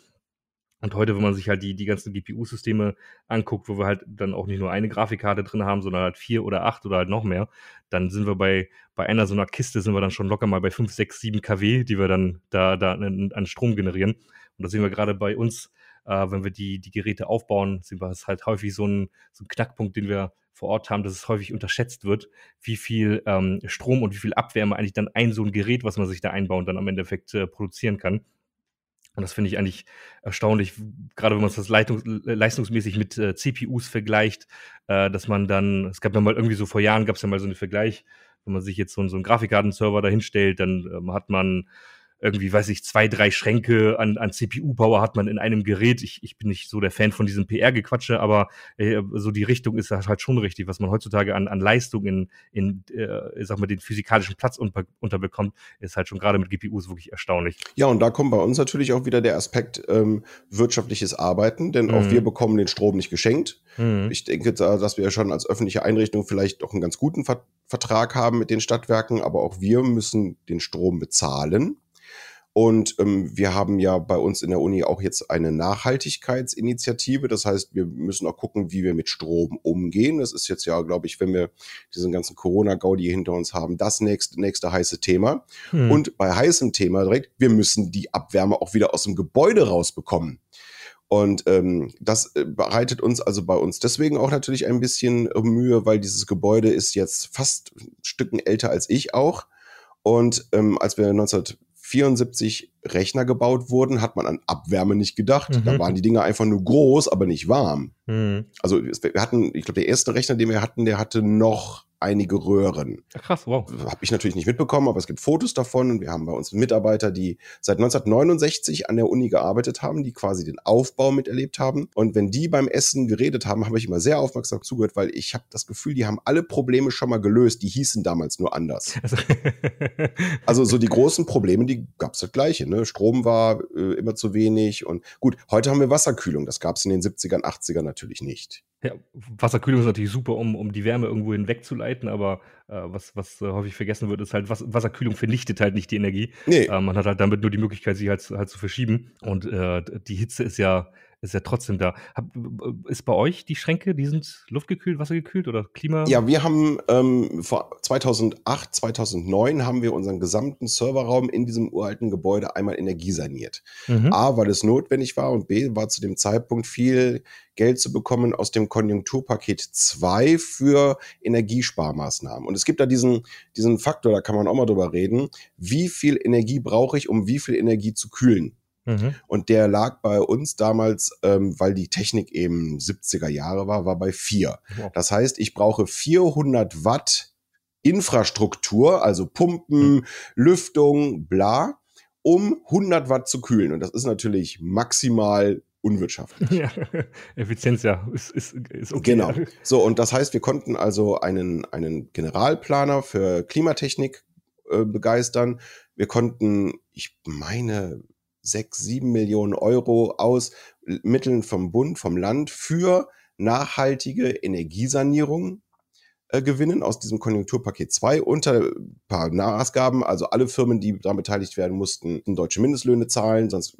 Und heute, wenn man sich halt die, die ganzen GPU-Systeme anguckt, wo wir halt dann auch nicht nur eine Grafikkarte drin haben, sondern halt vier oder acht oder halt noch mehr, dann sind wir bei, bei einer so einer Kiste sind wir dann schon locker mal bei fünf, sechs, sieben kW, die wir dann da, da an, Strom generieren. Und da sehen wir gerade bei uns, äh, wenn wir die, die Geräte aufbauen, sind wir es halt häufig so ein, so ein Knackpunkt, den wir vor Ort haben, dass es häufig unterschätzt wird, wie viel ähm, Strom und wie viel Abwärme eigentlich dann ein so ein Gerät, was man sich da einbaut, dann am Endeffekt äh, produzieren kann. Und das finde ich eigentlich erstaunlich, gerade wenn man es das Leitungs leistungsmäßig mit äh, CPUs vergleicht, äh, dass man dann, es gab ja mal irgendwie so vor Jahren, gab es ja mal so einen Vergleich, wenn man sich jetzt so, so einen Grafikkartenserver dahinstellt, dann ähm, hat man irgendwie, weiß ich, zwei, drei Schränke an, an CPU-Power hat man in einem Gerät. Ich, ich bin nicht so der Fan von diesem PR-Gequatsche, aber äh, so die Richtung ist halt schon richtig, was man heutzutage an, an Leistung in, in äh, sag mal, den physikalischen Platz unter, unterbekommt, ist halt schon gerade mit GPUs wirklich erstaunlich. Ja, und da kommt bei uns natürlich auch wieder der Aspekt ähm, wirtschaftliches Arbeiten, denn mhm. auch wir bekommen den Strom nicht geschenkt. Mhm. Ich denke, dass wir schon als öffentliche Einrichtung vielleicht auch einen ganz guten Ver Vertrag haben mit den Stadtwerken, aber auch wir müssen den Strom bezahlen. Und ähm, wir haben ja bei uns in der Uni auch jetzt eine Nachhaltigkeitsinitiative. Das heißt, wir müssen auch gucken, wie wir mit Strom umgehen. Das ist jetzt ja, glaube ich, wenn wir diesen ganzen Corona-Gaudi hinter uns haben, das nächste, nächste heiße Thema. Hm. Und bei heißem Thema direkt, wir müssen die Abwärme auch wieder aus dem Gebäude rausbekommen. Und ähm, das äh, bereitet uns also bei uns deswegen auch natürlich ein bisschen Mühe, weil dieses Gebäude ist jetzt fast Stücken älter als ich auch. Und ähm, als wir 19 74 Rechner gebaut wurden, hat man an Abwärme nicht gedacht. Mhm. Da waren die Dinger einfach nur groß, aber nicht warm. Mhm. Also wir hatten, ich glaube, der erste Rechner, den wir hatten, der hatte noch einige Röhren. Krass, wow. Habe ich natürlich nicht mitbekommen, aber es gibt Fotos davon und wir haben bei uns Mitarbeiter, die seit 1969 an der Uni gearbeitet haben, die quasi den Aufbau miterlebt haben. Und wenn die beim Essen geredet haben, habe ich immer sehr aufmerksam zugehört, weil ich habe das Gefühl, die haben alle Probleme schon mal gelöst. Die hießen damals nur anders. Also, also so die großen Probleme, die gab es das gleiche. Ne? Strom war äh, immer zu wenig und gut, heute haben wir Wasserkühlung. Das gab es in den 70ern, 80ern natürlich nicht. Ja, Wasserkühlung ist natürlich super, um, um die Wärme irgendwo hinwegzuleiten, aber äh, was, was äh, häufig vergessen wird, ist halt, was, Wasserkühlung vernichtet halt nicht die Energie. Nee. Äh, man hat halt damit nur die Möglichkeit, sie halt, halt zu verschieben. Und äh, die Hitze ist ja ist ja trotzdem da. Hab, ist bei euch die Schränke, die sind luftgekühlt, wassergekühlt oder Klima? Ja, wir haben ähm, vor 2008, 2009 haben wir unseren gesamten Serverraum in diesem uralten Gebäude einmal energiesaniert. Mhm. A, weil es notwendig war und B, war zu dem Zeitpunkt viel Geld zu bekommen aus dem Konjunkturpaket 2 für Energiesparmaßnahmen. Und es gibt da diesen, diesen Faktor, da kann man auch mal drüber reden, wie viel Energie brauche ich, um wie viel Energie zu kühlen. Mhm. Und der lag bei uns damals, ähm, weil die Technik eben 70er Jahre war, war bei 4. Wow. Das heißt, ich brauche 400 Watt Infrastruktur, also Pumpen, mhm. Lüftung, bla, um 100 Watt zu kühlen. Und das ist natürlich maximal unwirtschaftlich. Ja, Effizienz ja, ist, ist, ist okay. Genau. So, und das heißt, wir konnten also einen, einen Generalplaner für Klimatechnik äh, begeistern. Wir konnten, ich meine, sechs, sieben Millionen Euro aus Mitteln vom Bund, vom Land für nachhaltige Energiesanierung äh, gewinnen aus diesem Konjunkturpaket 2 unter ein paar Maßgaben. Also alle Firmen, die daran beteiligt werden, mussten deutsche Mindestlöhne zahlen, sonst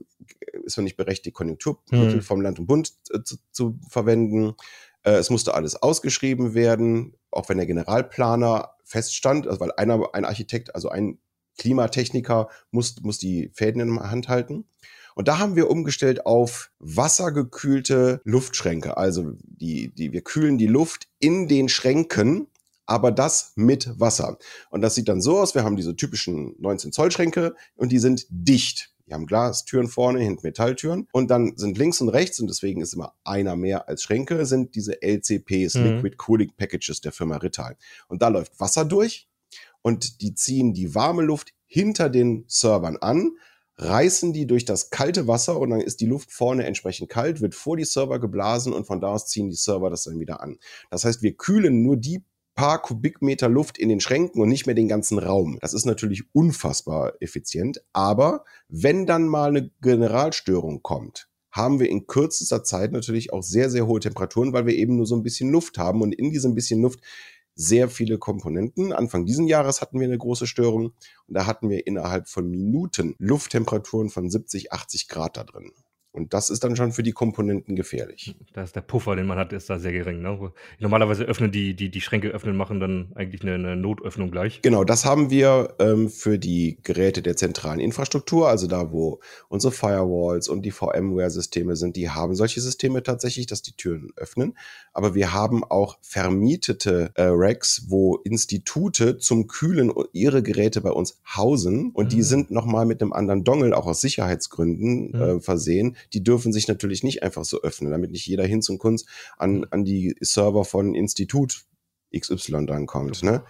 ist man nicht berechtigt, Konjunkturmittel hm. vom Land und Bund äh, zu, zu, verwenden. Äh, es musste alles ausgeschrieben werden, auch wenn der Generalplaner feststand, also weil einer, ein Architekt, also ein Klimatechniker muss, muss die Fäden in der Hand halten. Und da haben wir umgestellt auf wassergekühlte Luftschränke. Also die, die, wir kühlen die Luft in den Schränken, aber das mit Wasser. Und das sieht dann so aus. Wir haben diese typischen 19 Zoll Schränke und die sind dicht. Die haben Glastüren vorne, hinten Metalltüren. Und dann sind links und rechts, und deswegen ist immer einer mehr als Schränke, sind diese LCPs, mhm. Liquid Cooling Packages der Firma Rittal. Und da läuft Wasser durch und die ziehen die warme Luft hinter den Servern an, reißen die durch das kalte Wasser und dann ist die Luft vorne entsprechend kalt, wird vor die Server geblasen und von da aus ziehen die Server das dann wieder an. Das heißt, wir kühlen nur die paar Kubikmeter Luft in den Schränken und nicht mehr den ganzen Raum. Das ist natürlich unfassbar effizient, aber wenn dann mal eine Generalstörung kommt, haben wir in kürzester Zeit natürlich auch sehr, sehr hohe Temperaturen, weil wir eben nur so ein bisschen Luft haben und in diesem bisschen Luft sehr viele Komponenten. Anfang diesen Jahres hatten wir eine große Störung und da hatten wir innerhalb von Minuten Lufttemperaturen von 70, 80 Grad da drin. Und das ist dann schon für die Komponenten gefährlich. Da ist der Puffer, den man hat, ist da sehr gering. Ne? Normalerweise öffnen die, die, die Schränke öffnen, machen dann eigentlich eine, eine Notöffnung gleich. Genau, das haben wir ähm, für die Geräte der zentralen Infrastruktur, also da, wo unsere Firewalls und die VMware-Systeme sind, die haben solche Systeme tatsächlich, dass die Türen öffnen. Aber wir haben auch vermietete äh, Racks, wo Institute zum Kühlen ihre Geräte bei uns hausen und mhm. die sind nochmal mit einem anderen Dongle, auch aus Sicherheitsgründen, mhm. äh, versehen die dürfen sich natürlich nicht einfach so öffnen, damit nicht jeder Hinz und Kunst an, an die Server von Institut XY drankommt. Ne?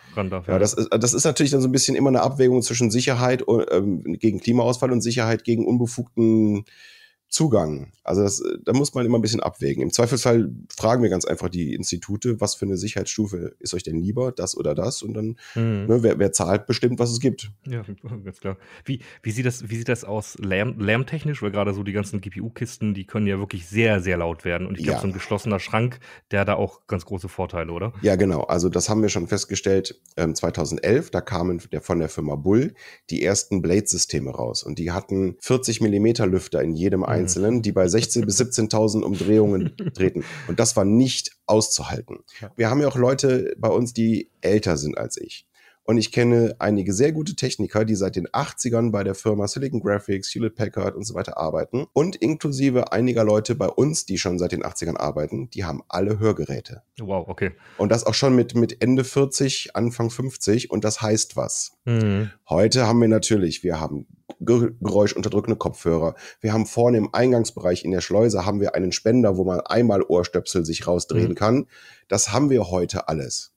Ja, das ist, das ist natürlich dann so ein bisschen immer eine Abwägung zwischen Sicherheit ähm, gegen Klimaausfall und Sicherheit gegen unbefugten Zugang. Also das, da muss man immer ein bisschen abwägen. Im Zweifelsfall fragen wir ganz einfach die Institute, was für eine Sicherheitsstufe ist euch denn lieber, das oder das? Und dann, mhm. ne, wer, wer, zahlt bestimmt, was es gibt. Ja, ganz klar. Wie, wie, sieht, das, wie sieht das aus Lärm, lärmtechnisch? Weil gerade so die ganzen GPU-Kisten, die können ja wirklich sehr, sehr laut werden. Und ich glaube, ja. so ein geschlossener Schrank, der hat da auch ganz große Vorteile, oder? Ja, genau. Also das haben wir schon festgestellt. Ähm, 2011, da kamen der, von der Firma Bull die ersten Blade-Systeme raus. Und die hatten 40 Millimeter Lüfter in jedem mhm Einzelnen, die bei 16.000 bis 17.000 Umdrehungen treten. Und das war nicht auszuhalten. Wir haben ja auch Leute bei uns, die älter sind als ich. Und ich kenne einige sehr gute Techniker, die seit den 80ern bei der Firma Silicon Graphics, Hewlett Packard und so weiter arbeiten. Und inklusive einiger Leute bei uns, die schon seit den 80ern arbeiten, die haben alle Hörgeräte. Wow, okay. Und das auch schon mit, mit Ende 40, Anfang 50. Und das heißt was. Mhm. Heute haben wir natürlich, wir haben geräuschunterdrückende Kopfhörer. Wir haben vorne im Eingangsbereich in der Schleuse haben wir einen Spender, wo man einmal Ohrstöpsel sich rausdrehen mhm. kann. Das haben wir heute alles.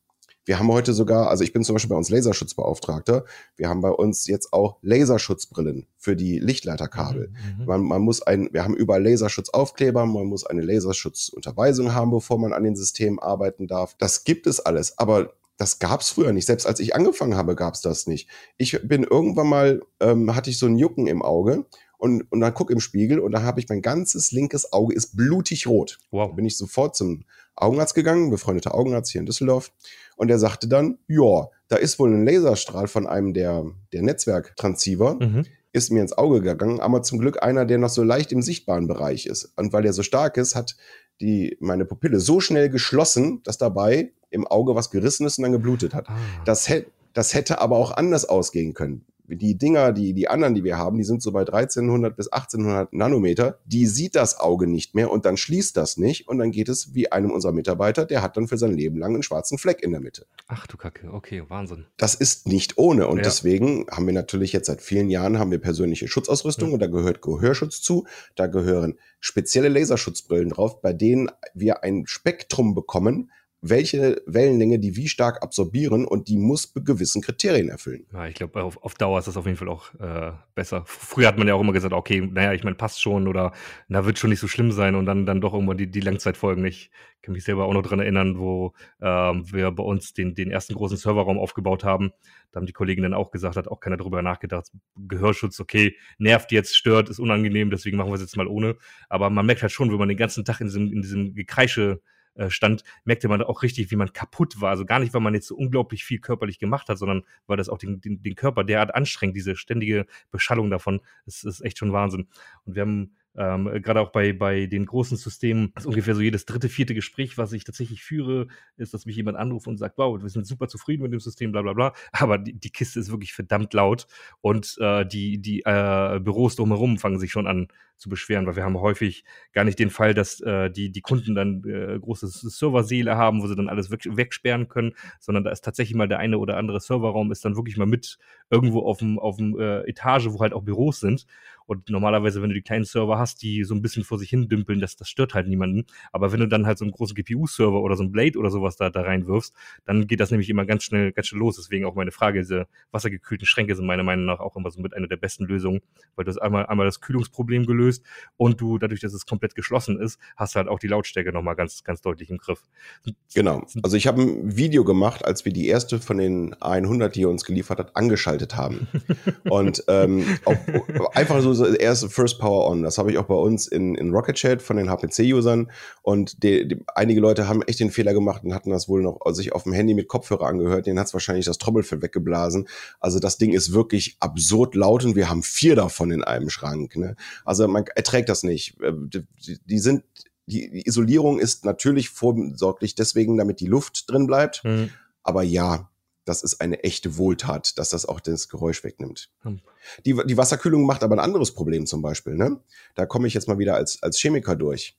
Wir haben heute sogar, also ich bin zum Beispiel bei uns Laserschutzbeauftragter, wir haben bei uns jetzt auch Laserschutzbrillen für die Lichtleiterkabel. Mhm, mhm. Man, man muss ein, wir haben überall Laserschutzaufkleber, man muss eine Laserschutzunterweisung haben, bevor man an den Systemen arbeiten darf. Das gibt es alles, aber das gab's früher nicht. Selbst als ich angefangen habe, gab's das nicht. Ich bin irgendwann mal, ähm, hatte ich so ein Jucken im Auge und, und dann guck im Spiegel und da habe ich mein ganzes linkes Auge ist blutig rot. Wow. Da bin ich sofort zum Augenarzt gegangen, befreundeter Augenarzt hier in Düsseldorf. Und der sagte dann, ja, da ist wohl ein Laserstrahl von einem der, der Netzwerktransceiver. Mhm ist mir ins Auge gegangen, aber zum Glück einer, der noch so leicht im sichtbaren Bereich ist. Und weil der so stark ist, hat die, meine Pupille so schnell geschlossen, dass dabei im Auge was gerissen ist und dann geblutet hat. Ah. Das, das hätte aber auch anders ausgehen können die Dinger, die, die anderen, die wir haben, die sind so bei 1300 bis 1800 Nanometer. Die sieht das Auge nicht mehr und dann schließt das nicht und dann geht es wie einem unserer Mitarbeiter, der hat dann für sein Leben lang einen schwarzen Fleck in der Mitte. Ach du Kacke, okay, Wahnsinn. Das ist nicht ohne und ja. deswegen haben wir natürlich jetzt seit vielen Jahren haben wir persönliche Schutzausrüstung ja. und da gehört Gehörschutz zu, da gehören spezielle Laserschutzbrillen drauf, bei denen wir ein Spektrum bekommen, welche Wellenlänge die wie stark absorbieren und die muss gewissen Kriterien erfüllen. Ja, ich glaube, auf, auf Dauer ist das auf jeden Fall auch äh, besser. Früher hat man ja auch immer gesagt, okay, naja, ich meine, passt schon oder na, wird schon nicht so schlimm sein und dann, dann doch irgendwann die, die Langzeitfolgen. Ich kann mich selber auch noch dran erinnern, wo ähm, wir bei uns den, den ersten großen Serverraum aufgebaut haben. Da haben die Kollegin dann auch gesagt, hat auch keiner darüber nachgedacht. Gehörschutz, okay, nervt jetzt, stört, ist unangenehm, deswegen machen wir es jetzt mal ohne. Aber man merkt halt schon, wenn man den ganzen Tag in diesem, in diesem Gekreische äh, stand, merkte man auch richtig, wie man kaputt war. Also gar nicht, weil man jetzt so unglaublich viel körperlich gemacht hat, sondern weil das auch den, den, den Körper derart anstrengt, diese ständige Beschallung davon. Das ist echt schon Wahnsinn. Und wir haben ähm, Gerade auch bei, bei den großen Systemen ist ungefähr so jedes dritte, vierte Gespräch, was ich tatsächlich führe, ist, dass mich jemand anruft und sagt, wow, wir sind super zufrieden mit dem System, bla bla bla. Aber die, die Kiste ist wirklich verdammt laut und äh, die, die äh, Büros drumherum fangen sich schon an zu beschweren, weil wir haben häufig gar nicht den Fall, dass äh, die, die Kunden dann äh, große Serverseele haben, wo sie dann alles weg, wegsperren können, sondern da ist tatsächlich mal der eine oder andere Serverraum ist dann wirklich mal mit irgendwo auf dem, auf dem äh, Etage, wo halt auch Büros sind. Und normalerweise, wenn du die kleinen Server hast, die so ein bisschen vor sich hin dümpeln, das, das stört halt niemanden. Aber wenn du dann halt so einen großen GPU-Server oder so ein Blade oder sowas da, da reinwirfst, dann geht das nämlich immer ganz schnell, ganz schnell los. Deswegen auch meine Frage, diese wassergekühlten Schränke sind meiner Meinung nach auch immer so mit einer der besten Lösungen, weil du hast einmal, einmal das Kühlungsproblem gelöst und du, dadurch, dass es komplett geschlossen ist, hast du halt auch die Lautstärke nochmal ganz, ganz deutlich im Griff. Genau. Also ich habe ein Video gemacht, als wir die erste von den 100, die er uns geliefert hat, angeschaltet haben. und ähm, auch einfach so erste First Power On. Das habe ich auch bei uns in, in Rocket Chat von den HPC-Usern. Und die, die, einige Leute haben echt den Fehler gemacht und hatten das wohl noch sich auf dem Handy mit Kopfhörer angehört. Denen hat es wahrscheinlich das Trommelfell weggeblasen. Also das Ding ist wirklich absurd laut und wir haben vier davon in einem Schrank. Ne? Also man erträgt das nicht. Äh, die, die sind die Isolierung ist natürlich vorsorglich deswegen, damit die Luft drin bleibt. Mhm. Aber ja, das ist eine echte Wohltat, dass das auch das Geräusch wegnimmt. Hm. Die, die Wasserkühlung macht aber ein anderes Problem zum Beispiel. Ne? Da komme ich jetzt mal wieder als, als Chemiker durch.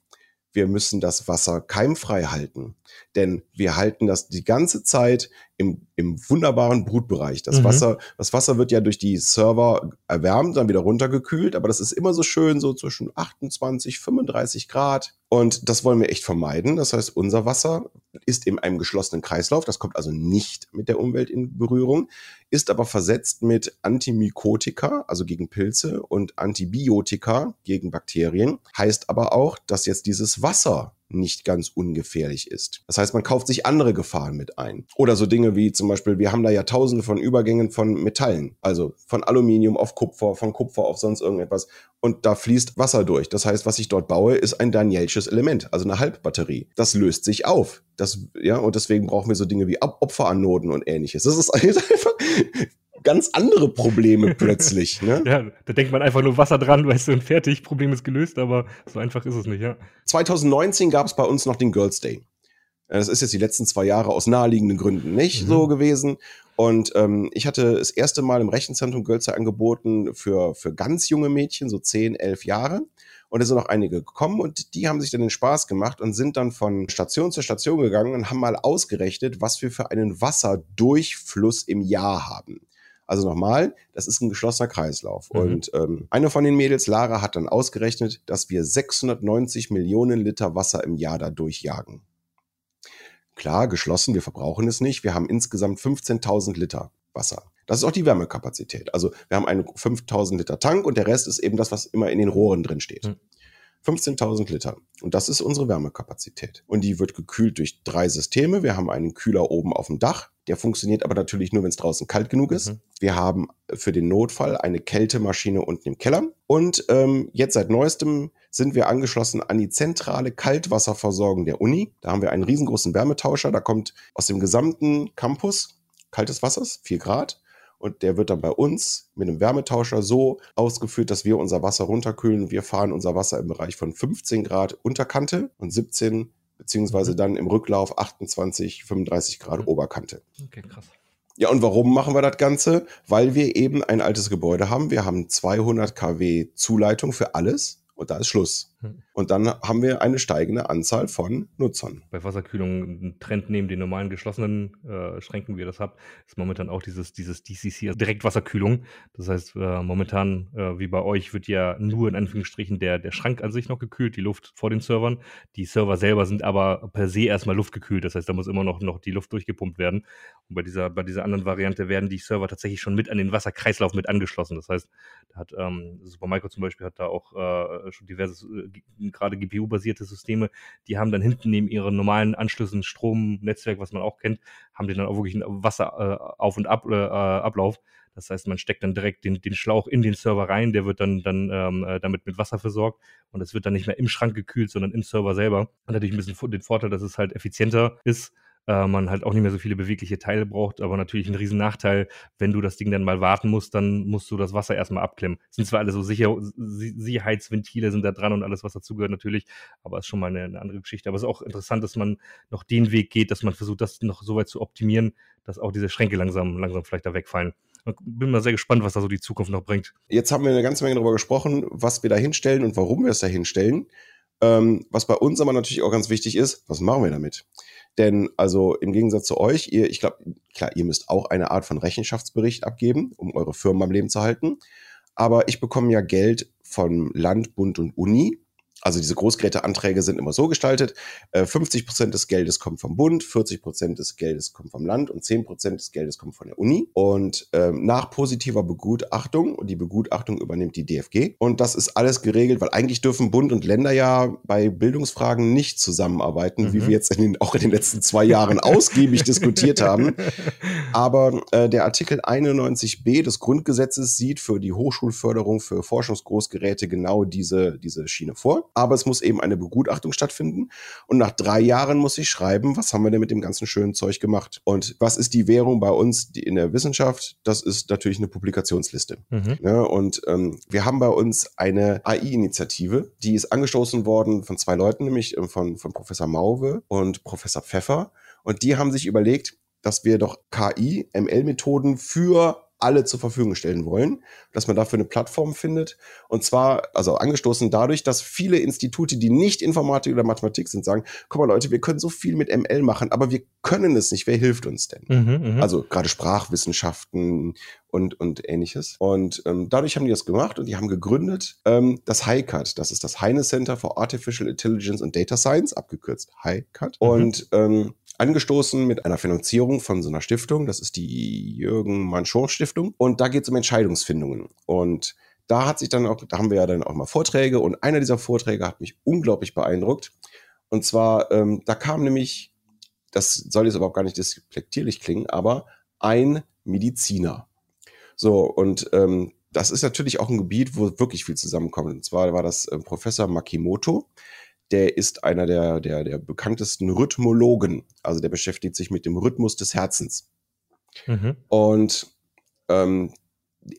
Wir müssen das Wasser keimfrei halten, denn wir halten das die ganze Zeit im, im wunderbaren Brutbereich. Das mhm. Wasser, das Wasser wird ja durch die Server erwärmt, dann wieder runtergekühlt, aber das ist immer so schön so zwischen 28, 35 Grad. Und das wollen wir echt vermeiden. Das heißt, unser Wasser ist in einem geschlossenen Kreislauf. Das kommt also nicht mit der Umwelt in Berührung, ist aber versetzt mit Antimykotika, also gegen Pilze, und Antibiotika gegen Bakterien. Heißt aber auch, dass jetzt dieses Wasser nicht ganz ungefährlich ist. Das heißt, man kauft sich andere Gefahren mit ein. Oder so Dinge wie zum Beispiel, wir haben da ja tausende von Übergängen von Metallen, also von Aluminium auf Kupfer, von Kupfer auf sonst irgendetwas. Und da fließt Wasser durch. Das heißt, was ich dort baue, ist ein Danielsches Element, also eine Halbbatterie. Das löst sich auf. Das, ja, und deswegen brauchen wir so Dinge wie Opferanoden und ähnliches. Das ist einfach ganz andere Probleme plötzlich. Ne? Ja, da denkt man einfach nur Wasser dran, weißt du, und fertig, Problem ist gelöst, aber so einfach ist es nicht, ja. 2019 gab es bei uns noch den Girls Day. Das ist jetzt die letzten zwei Jahre aus naheliegenden Gründen nicht mhm. so gewesen. Und ähm, ich hatte das erste Mal im Rechenzentrum Girls Day angeboten für, für ganz junge Mädchen, so 10, 11 Jahre. Und da sind noch einige gekommen und die haben sich dann den Spaß gemacht und sind dann von Station zu Station gegangen und haben mal ausgerechnet, was wir für einen Wasserdurchfluss im Jahr haben. Also nochmal, das ist ein geschlossener Kreislauf. Mhm. Und ähm, eine von den Mädels, Lara, hat dann ausgerechnet, dass wir 690 Millionen Liter Wasser im Jahr da durchjagen. Klar, geschlossen, wir verbrauchen es nicht. Wir haben insgesamt 15.000 Liter Wasser. Das ist auch die Wärmekapazität. Also wir haben einen 5000 Liter Tank und der Rest ist eben das, was immer in den Rohren drin steht. Mhm. 15.000 Liter. Und das ist unsere Wärmekapazität. Und die wird gekühlt durch drei Systeme. Wir haben einen Kühler oben auf dem Dach. Der funktioniert aber natürlich nur, wenn es draußen kalt genug ist. Mhm. Wir haben für den Notfall eine Kältemaschine unten im Keller. Und ähm, jetzt seit neuestem sind wir angeschlossen an die zentrale Kaltwasserversorgung der Uni. Da haben wir einen riesengroßen Wärmetauscher. Da kommt aus dem gesamten Campus kaltes Wassers, 4 Grad. Und der wird dann bei uns mit einem Wärmetauscher so ausgeführt, dass wir unser Wasser runterkühlen. Wir fahren unser Wasser im Bereich von 15 Grad Unterkante und 17 beziehungsweise mhm. dann im Rücklauf 28, 35 Grad mhm. Oberkante. Okay, krass. Ja, und warum machen wir das Ganze? Weil wir eben ein altes Gebäude haben. Wir haben 200 kW Zuleitung für alles und da ist Schluss. Hm. Und dann haben wir eine steigende Anzahl von Nutzern. Bei Wasserkühlung ein Trend neben den normalen geschlossenen äh, Schränken, wie ihr das habt, ist momentan auch dieses, dieses DCC, also Direktwasserkühlung. Das heißt, äh, momentan, äh, wie bei euch, wird ja nur in Anführungsstrichen der, der Schrank an sich noch gekühlt, die Luft vor den Servern. Die Server selber sind aber per se erstmal luftgekühlt. Das heißt, da muss immer noch, noch die Luft durchgepumpt werden. Und bei dieser, bei dieser anderen Variante werden die Server tatsächlich schon mit an den Wasserkreislauf mit angeschlossen. Das heißt, da hat ähm, Supermicro zum Beispiel hat da auch äh, schon diverses äh, gerade GPU-basierte Systeme, die haben dann hinten neben ihren normalen Anschlüssen Stromnetzwerk, was man auch kennt, haben die dann auch wirklich einen Wasserauf- äh, und Ab, äh, Ablauf. Das heißt, man steckt dann direkt den, den Schlauch in den Server rein, der wird dann, dann ähm, äh, damit mit Wasser versorgt und es wird dann nicht mehr im Schrank gekühlt, sondern im Server selber. Und natürlich ein bisschen den Vorteil, dass es halt effizienter ist äh, man halt auch nicht mehr so viele bewegliche Teile braucht, aber natürlich ein riesen Nachteil, wenn du das Ding dann mal warten musst, dann musst du das Wasser erstmal abklemmen. sind zwar alle so sicher, Sicherheitsventile sind da dran und alles, was dazugehört natürlich, aber ist schon mal eine, eine, andere Geschichte. Aber es ist auch interessant, dass man noch den Weg geht, dass man versucht, das noch so weit zu optimieren, dass auch diese Schränke langsam, langsam vielleicht da wegfallen. Bin mal sehr gespannt, was da so die Zukunft noch bringt. Jetzt haben wir eine ganze Menge darüber gesprochen, was wir da hinstellen und warum wir es da hinstellen. Ähm, was bei uns aber natürlich auch ganz wichtig ist, was machen wir damit? Denn also im Gegensatz zu euch, ihr, ich glaube, klar, ihr müsst auch eine Art von Rechenschaftsbericht abgeben, um eure Firmen am Leben zu halten. Aber ich bekomme ja Geld von Land, Bund und Uni also diese Großgeräteanträge sind immer so gestaltet, 50 äh, Prozent des Geldes kommt vom Bund, 40 Prozent des Geldes kommt vom Land und 10 Prozent des Geldes kommt von der Uni. Und ähm, nach positiver Begutachtung, und die Begutachtung übernimmt die DFG, und das ist alles geregelt, weil eigentlich dürfen Bund und Länder ja bei Bildungsfragen nicht zusammenarbeiten, mhm. wie wir jetzt in den, auch in den letzten zwei Jahren ausgiebig diskutiert haben. Aber äh, der Artikel 91b des Grundgesetzes sieht für die Hochschulförderung für Forschungsgroßgeräte genau diese, diese Schiene vor aber es muss eben eine Begutachtung stattfinden. Und nach drei Jahren muss ich schreiben, was haben wir denn mit dem ganzen schönen Zeug gemacht? Und was ist die Währung bei uns in der Wissenschaft? Das ist natürlich eine Publikationsliste. Mhm. Ja, und ähm, wir haben bei uns eine AI-Initiative, die ist angestoßen worden von zwei Leuten, nämlich ähm, von, von Professor Mauve und Professor Pfeffer. Und die haben sich überlegt, dass wir doch KI, ML-Methoden für alle zur Verfügung stellen wollen, dass man dafür eine Plattform findet. Und zwar, also angestoßen dadurch, dass viele Institute, die nicht Informatik oder Mathematik sind, sagen, guck mal Leute, wir können so viel mit ML machen, aber wir können es nicht. Wer hilft uns denn? Mhm, mhm, also gerade Sprachwissenschaften und, und ähnliches. Und ähm, dadurch haben die das gemacht und die haben gegründet ähm, das HiCAT. Das ist das Heine Center for Artificial Intelligence and Data Science, abgekürzt HiCAT. Mhm. Und ähm, angestoßen mit einer Finanzierung von so einer Stiftung. Das ist die Jürgen Manchon Stiftung. Und da geht es um Entscheidungsfindungen. Und da hat sich dann auch, da haben wir ja dann auch mal Vorträge und einer dieser Vorträge hat mich unglaublich beeindruckt. Und zwar, ähm, da kam nämlich, das soll jetzt überhaupt gar nicht despektierlich klingen, aber ein Mediziner. So, und ähm, das ist natürlich auch ein Gebiet, wo wirklich viel zusammenkommt. Und zwar war das äh, Professor Makimoto der ist einer der, der, der bekanntesten Rhythmologen. Also der beschäftigt sich mit dem Rhythmus des Herzens. Mhm. Und ähm,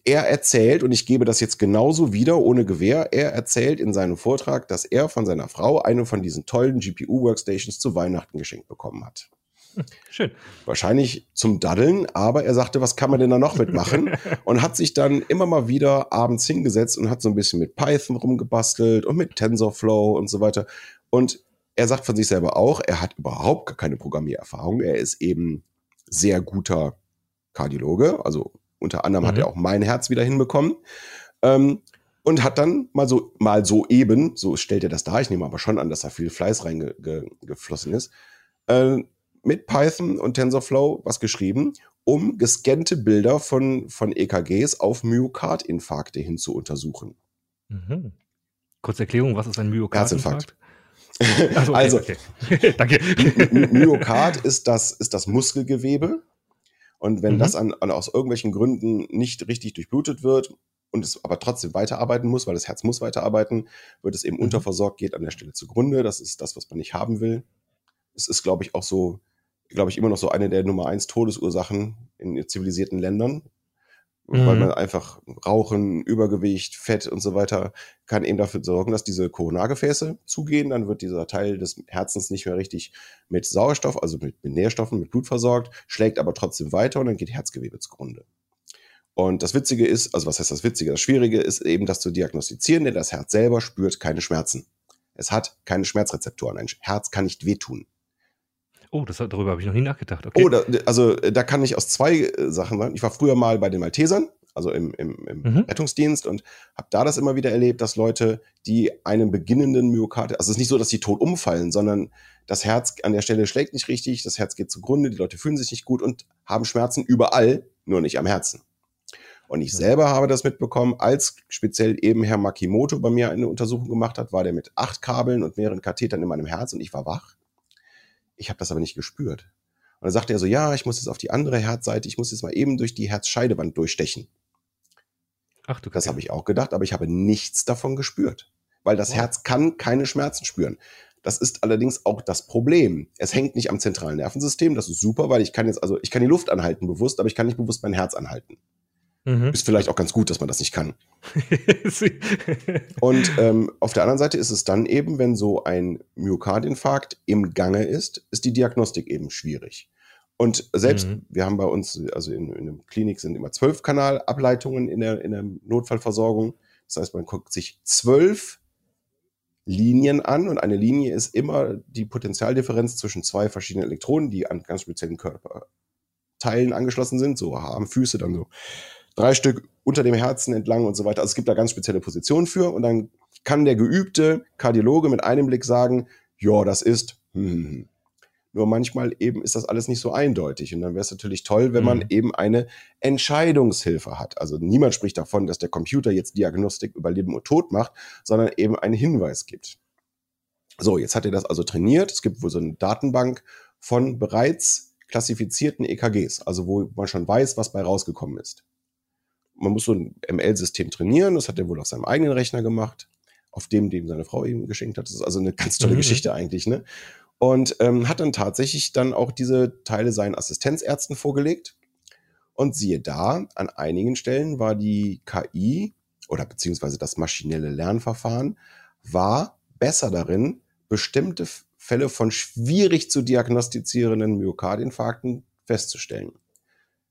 er erzählt, und ich gebe das jetzt genauso wieder, ohne Gewehr, er erzählt in seinem Vortrag, dass er von seiner Frau eine von diesen tollen GPU-Workstations zu Weihnachten geschenkt bekommen hat. Schön. Wahrscheinlich zum Daddeln, aber er sagte, was kann man denn da noch mitmachen? und hat sich dann immer mal wieder abends hingesetzt und hat so ein bisschen mit Python rumgebastelt und mit TensorFlow und so weiter. Und er sagt von sich selber auch, er hat überhaupt gar keine Programmiererfahrung. Er ist eben sehr guter Kardiologe. Also unter anderem mhm. hat er auch mein Herz wieder hinbekommen. Ähm, und hat dann mal so, mal so eben, so stellt er das dar, ich nehme aber schon an, dass da viel Fleiß reingeflossen ist, äh, mit Python und TensorFlow was geschrieben, um gescannte Bilder von, von EKGs auf Myokardinfarkte hin zu untersuchen. Mhm. Kurze Erklärung, was ist ein Myokardinfarkt? Also, okay, also okay. danke. Myokard ist das, ist das Muskelgewebe. Und wenn mhm. das an, an, aus irgendwelchen Gründen nicht richtig durchblutet wird und es aber trotzdem weiterarbeiten muss, weil das Herz muss weiterarbeiten, wird es eben mhm. unterversorgt, geht an der Stelle zugrunde. Das ist das, was man nicht haben will. Es ist, glaube ich, auch so glaube ich, immer noch so eine der Nummer eins Todesursachen in zivilisierten Ländern. mhm. weil man einfach Rauchen, Übergewicht, Fett und so weiter kann eben dafür sorgen, dass diese Koronargefäße zugehen. Dann wird dieser Teil des Herzens nicht mehr richtig mit Sauerstoff, also mit, mit Nährstoffen, mit Blut versorgt, schlägt aber trotzdem weiter und dann geht Herzgewebe zugrunde. Und das Witzige ist, also was heißt das Witzige? Das Schwierige ist eben, das zu diagnostizieren, denn das Herz selber spürt keine Schmerzen. Es hat keine Schmerzrezeptoren. Ein Herz kann nicht wehtun. Oh, das, darüber habe ich noch nie nachgedacht. Okay. Oh, da, also da kann ich aus zwei äh, Sachen sagen. Ich war früher mal bei den Maltesern, also im, im, im mhm. Rettungsdienst und habe da das immer wieder erlebt, dass Leute, die einen beginnenden Myokard, also es ist nicht so, dass sie tot umfallen, sondern das Herz an der Stelle schlägt nicht richtig, das Herz geht zugrunde, die Leute fühlen sich nicht gut und haben Schmerzen überall, nur nicht am Herzen. Und ich selber habe das mitbekommen, als speziell eben Herr Makimoto bei mir eine Untersuchung gemacht hat, war der mit acht Kabeln und mehreren Kathetern in meinem Herz und ich war wach. Ich habe das aber nicht gespürt. Und dann sagte er so, ja, ich muss jetzt auf die andere Herzseite, ich muss jetzt mal eben durch die Herzscheidewand durchstechen. Ach du Das habe ich auch gedacht, aber ich habe nichts davon gespürt. Weil das wow. Herz kann keine Schmerzen spüren. Das ist allerdings auch das Problem. Es hängt nicht am zentralen Nervensystem. Das ist super, weil ich kann jetzt, also ich kann die Luft anhalten bewusst, aber ich kann nicht bewusst mein Herz anhalten. Mhm. Ist vielleicht auch ganz gut, dass man das nicht kann. und ähm, auf der anderen Seite ist es dann eben, wenn so ein Myokardinfarkt im Gange ist, ist die Diagnostik eben schwierig. Und selbst, mhm. wir haben bei uns, also in, in der Klinik sind immer zwölf Kanalableitungen in der, in der Notfallversorgung. Das heißt, man guckt sich zwölf Linien an und eine Linie ist immer die Potentialdifferenz zwischen zwei verschiedenen Elektronen, die an ganz speziellen Körperteilen angeschlossen sind, so Arm, Füße, dann so drei Stück unter dem Herzen entlang und so weiter. Also es gibt da ganz spezielle Positionen für und dann kann der geübte Kardiologe mit einem Blick sagen, ja, das ist, hm. Nur manchmal eben ist das alles nicht so eindeutig. Und dann wäre es natürlich toll, wenn man mhm. eben eine Entscheidungshilfe hat. Also niemand spricht davon, dass der Computer jetzt Diagnostik über Leben und Tod macht, sondern eben einen Hinweis gibt. So, jetzt hat er das also trainiert. Es gibt wohl so eine Datenbank von bereits klassifizierten EKGs, also wo man schon weiß, was bei rausgekommen ist man muss so ein ML-System trainieren. Das hat er wohl auf seinem eigenen Rechner gemacht, auf dem, dem seine Frau ihm geschenkt hat. Das ist also eine ganz tolle mhm. Geschichte eigentlich, ne? Und ähm, hat dann tatsächlich dann auch diese Teile seinen Assistenzärzten vorgelegt. Und siehe da, an einigen Stellen war die KI oder beziehungsweise das maschinelle Lernverfahren war besser darin, bestimmte Fälle von schwierig zu diagnostizierenden Myokardinfarkten festzustellen.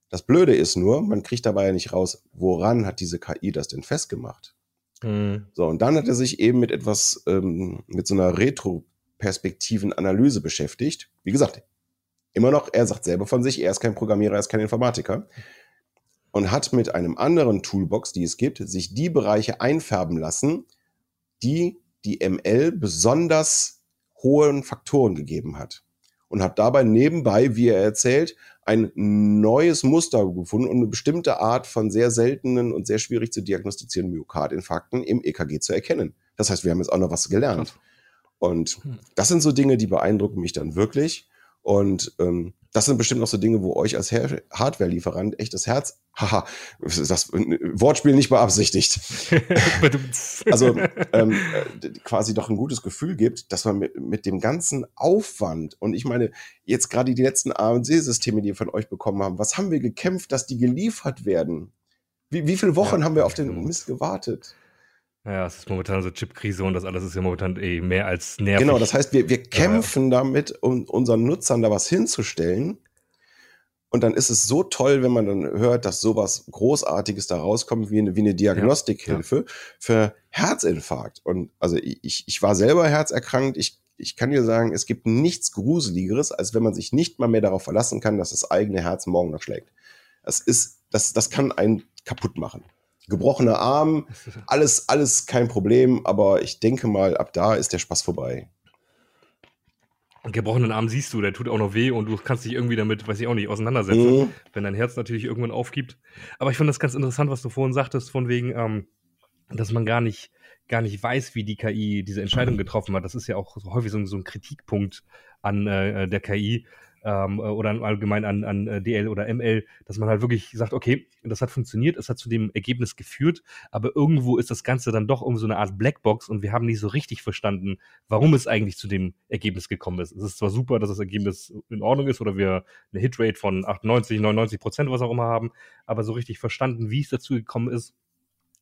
Das Blöde ist nur, man kriegt dabei ja nicht raus, woran hat diese KI das denn festgemacht. Mhm. So, und dann hat er sich eben mit etwas, ähm, mit so einer retroperspektiven Analyse beschäftigt. Wie gesagt, immer noch, er sagt selber von sich, er ist kein Programmierer, er ist kein Informatiker. Und hat mit einem anderen Toolbox, die es gibt, sich die Bereiche einfärben lassen, die die ML besonders hohen Faktoren gegeben hat. Und hat dabei nebenbei, wie er erzählt, ein neues Muster gefunden und eine bestimmte Art von sehr seltenen und sehr schwierig zu diagnostizierenden Myokardinfarkten im EKG zu erkennen. Das heißt, wir haben jetzt auch noch was gelernt. Und hm. das sind so Dinge, die beeindrucken mich dann wirklich. Und ähm, das sind bestimmt noch so Dinge, wo euch als Hardware-Lieferant echt das Herz, haha, das Wortspiel nicht beabsichtigt. also ähm, äh, quasi doch ein gutes Gefühl gibt, dass man mit, mit dem ganzen Aufwand und ich meine, jetzt gerade die letzten AMC-Systeme, die wir von euch bekommen haben, was haben wir gekämpft, dass die geliefert werden? Wie, wie viele Wochen ja, haben wir auf den Mist gewartet? Ja, es ist momentan so Chipkrise und das alles ist ja momentan eh mehr als nervig. Genau, das heißt, wir, wir kämpfen ja. damit, um unseren Nutzern da was hinzustellen. Und dann ist es so toll, wenn man dann hört, dass sowas Großartiges da rauskommt, wie eine, wie eine Diagnostikhilfe ja, ja. für Herzinfarkt. Und also ich, ich war selber herzerkrankt. Ich, ich kann dir sagen, es gibt nichts Gruseligeres, als wenn man sich nicht mal mehr darauf verlassen kann, dass das eigene Herz morgen noch schlägt. Das ist, das, das kann einen kaputt machen gebrochener Arm, alles, alles kein Problem, aber ich denke mal, ab da ist der Spaß vorbei. Gebrochenen Arm siehst du, der tut auch noch weh und du kannst dich irgendwie damit, weiß ich auch nicht, auseinandersetzen, mhm. wenn dein Herz natürlich irgendwann aufgibt. Aber ich fand das ganz interessant, was du vorhin sagtest, von wegen, ähm, dass man gar nicht, gar nicht weiß, wie die KI diese Entscheidung getroffen hat. Das ist ja auch häufig so, so ein Kritikpunkt an äh, der KI, ähm, oder allgemein an, an äh, DL oder ML, dass man halt wirklich sagt, okay, das hat funktioniert, es hat zu dem Ergebnis geführt, aber irgendwo ist das Ganze dann doch irgendwie so eine Art Blackbox und wir haben nicht so richtig verstanden, warum es eigentlich zu dem Ergebnis gekommen ist. Es ist zwar super, dass das Ergebnis in Ordnung ist oder wir eine Hitrate von 98, 99 Prozent, was auch immer haben, aber so richtig verstanden, wie es dazu gekommen ist,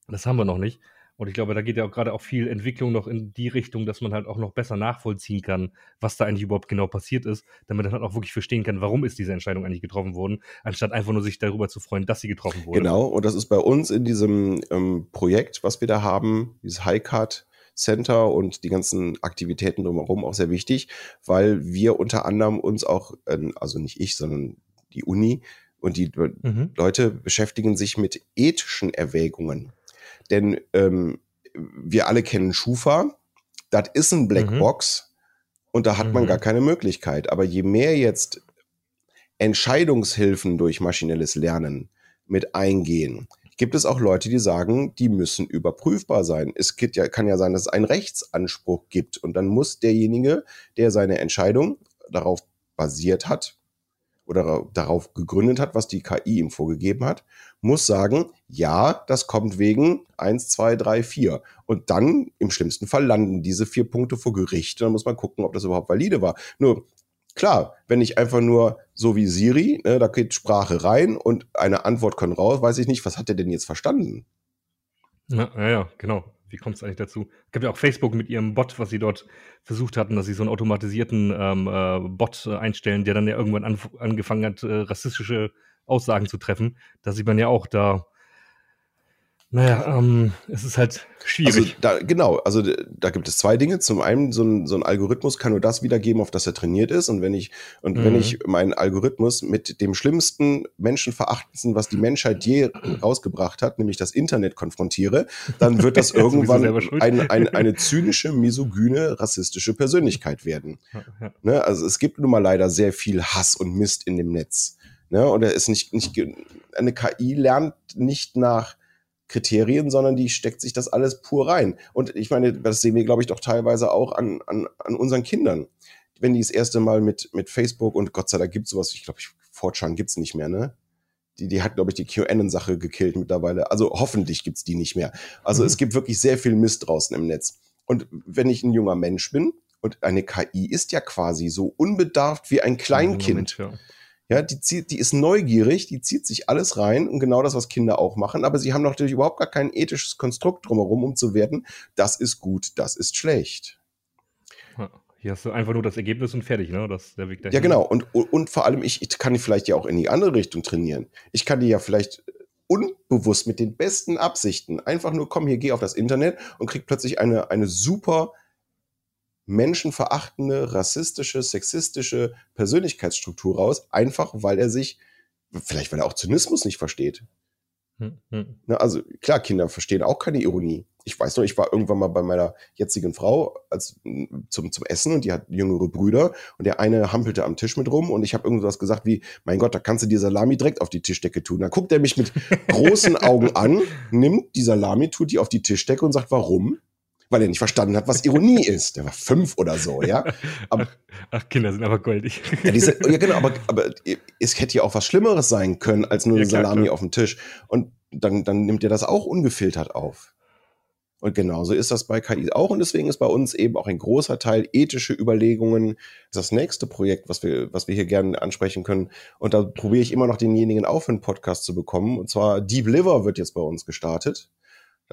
das haben wir noch nicht. Und ich glaube, da geht ja auch gerade auch viel Entwicklung noch in die Richtung, dass man halt auch noch besser nachvollziehen kann, was da eigentlich überhaupt genau passiert ist, damit man halt auch wirklich verstehen kann, warum ist diese Entscheidung eigentlich getroffen worden, anstatt einfach nur sich darüber zu freuen, dass sie getroffen wurde. Genau, und das ist bei uns in diesem ähm, Projekt, was wir da haben, dieses Highcard Center und die ganzen Aktivitäten drumherum auch sehr wichtig, weil wir unter anderem uns auch, äh, also nicht ich, sondern die Uni und die mhm. Leute beschäftigen sich mit ethischen Erwägungen. Denn ähm, wir alle kennen Schufa, das ist ein Blackbox mhm. und da hat mhm. man gar keine Möglichkeit. Aber je mehr jetzt Entscheidungshilfen durch maschinelles Lernen mit eingehen, gibt es auch Leute, die sagen, die müssen überprüfbar sein. Es ja, kann ja sein, dass es einen Rechtsanspruch gibt und dann muss derjenige, der seine Entscheidung darauf basiert hat, oder darauf gegründet hat, was die KI ihm vorgegeben hat, muss sagen, ja, das kommt wegen 1, 2, 3, 4. Und dann im schlimmsten Fall landen diese vier Punkte vor Gericht. Dann muss man gucken, ob das überhaupt valide war. Nur, klar, wenn ich einfach nur so wie Siri, ne, da geht Sprache rein und eine Antwort kommt raus, weiß ich nicht, was hat der denn jetzt verstanden? Ja, ja genau wie kommt es eigentlich dazu? Es gibt ja auch Facebook mit ihrem Bot, was sie dort versucht hatten, dass sie so einen automatisierten ähm, äh, Bot äh, einstellen, der dann ja irgendwann an, angefangen hat, äh, rassistische Aussagen zu treffen. Da sieht man ja auch, da naja, ähm, es ist halt schwierig. Also da, genau, also da gibt es zwei Dinge. Zum einen, so ein, so ein Algorithmus kann nur das wiedergeben, auf das er trainiert ist. Und wenn ich, und mhm. wenn ich meinen Algorithmus mit dem schlimmsten Menschenverachtendsten, was die Menschheit je rausgebracht hat, nämlich das Internet konfrontiere, dann wird das irgendwann ein, ein, eine zynische, misogyne, rassistische Persönlichkeit werden. Ja, ja. Ne? Also es gibt nun mal leider sehr viel Hass und Mist in dem Netz. Ne? Und er ist nicht, nicht, eine KI lernt nicht nach Kriterien, sondern die steckt sich das alles pur rein. Und ich meine, das sehen wir, glaube ich, doch teilweise auch an, an, an unseren Kindern. Wenn die das erste Mal mit, mit Facebook und Gott sei Dank gibt es sowas, ich glaube, Fortran gibt es nicht mehr, ne? Die, die hat, glaube ich, die QAnon-Sache gekillt mittlerweile. Also hoffentlich gibt es die nicht mehr. Also mhm. es gibt wirklich sehr viel Mist draußen im Netz. Und wenn ich ein junger Mensch bin, und eine KI ist ja quasi so unbedarft wie ein Kleinkind. Ja, ja, die, zieht, die ist neugierig, die zieht sich alles rein und genau das, was Kinder auch machen, aber sie haben natürlich überhaupt gar kein ethisches Konstrukt drumherum, um zu werten, das ist gut, das ist schlecht. Hier hast du einfach nur das Ergebnis und fertig, ne? Das der Weg dahin. Ja, genau. Und, und vor allem, ich, ich kann die vielleicht ja auch in die andere Richtung trainieren. Ich kann die ja vielleicht unbewusst mit den besten Absichten einfach nur, komm, hier, geh auf das Internet und krieg plötzlich eine, eine super menschenverachtende, rassistische, sexistische Persönlichkeitsstruktur raus, einfach weil er sich, vielleicht weil er auch Zynismus nicht versteht. Hm, hm. Na, also klar, Kinder verstehen auch keine Ironie. Ich weiß noch, ich war irgendwann mal bei meiner jetzigen Frau als, zum, zum Essen und die hat jüngere Brüder und der eine hampelte am Tisch mit rum und ich habe irgendwas gesagt wie, mein Gott, da kannst du die Salami direkt auf die Tischdecke tun. Dann guckt er mich mit großen Augen an, nimmt die Salami, tut die auf die Tischdecke und sagt, warum? Weil er nicht verstanden hat, was Ironie ist. Der war fünf oder so, ja. Aber, ach, Kinder sind aber goldig. Ja, diese, ja genau, aber, aber es hätte ja auch was Schlimmeres sein können, als nur eine ja, klar, Salami klar. auf dem Tisch. Und dann, dann nimmt er das auch ungefiltert auf. Und genauso ist das bei KI auch. Und deswegen ist bei uns eben auch ein großer Teil ethische Überlegungen das nächste Projekt, was wir, was wir hier gerne ansprechen können. Und da probiere ich immer noch denjenigen auf, einen Podcast zu bekommen. Und zwar Deep Liver wird jetzt bei uns gestartet.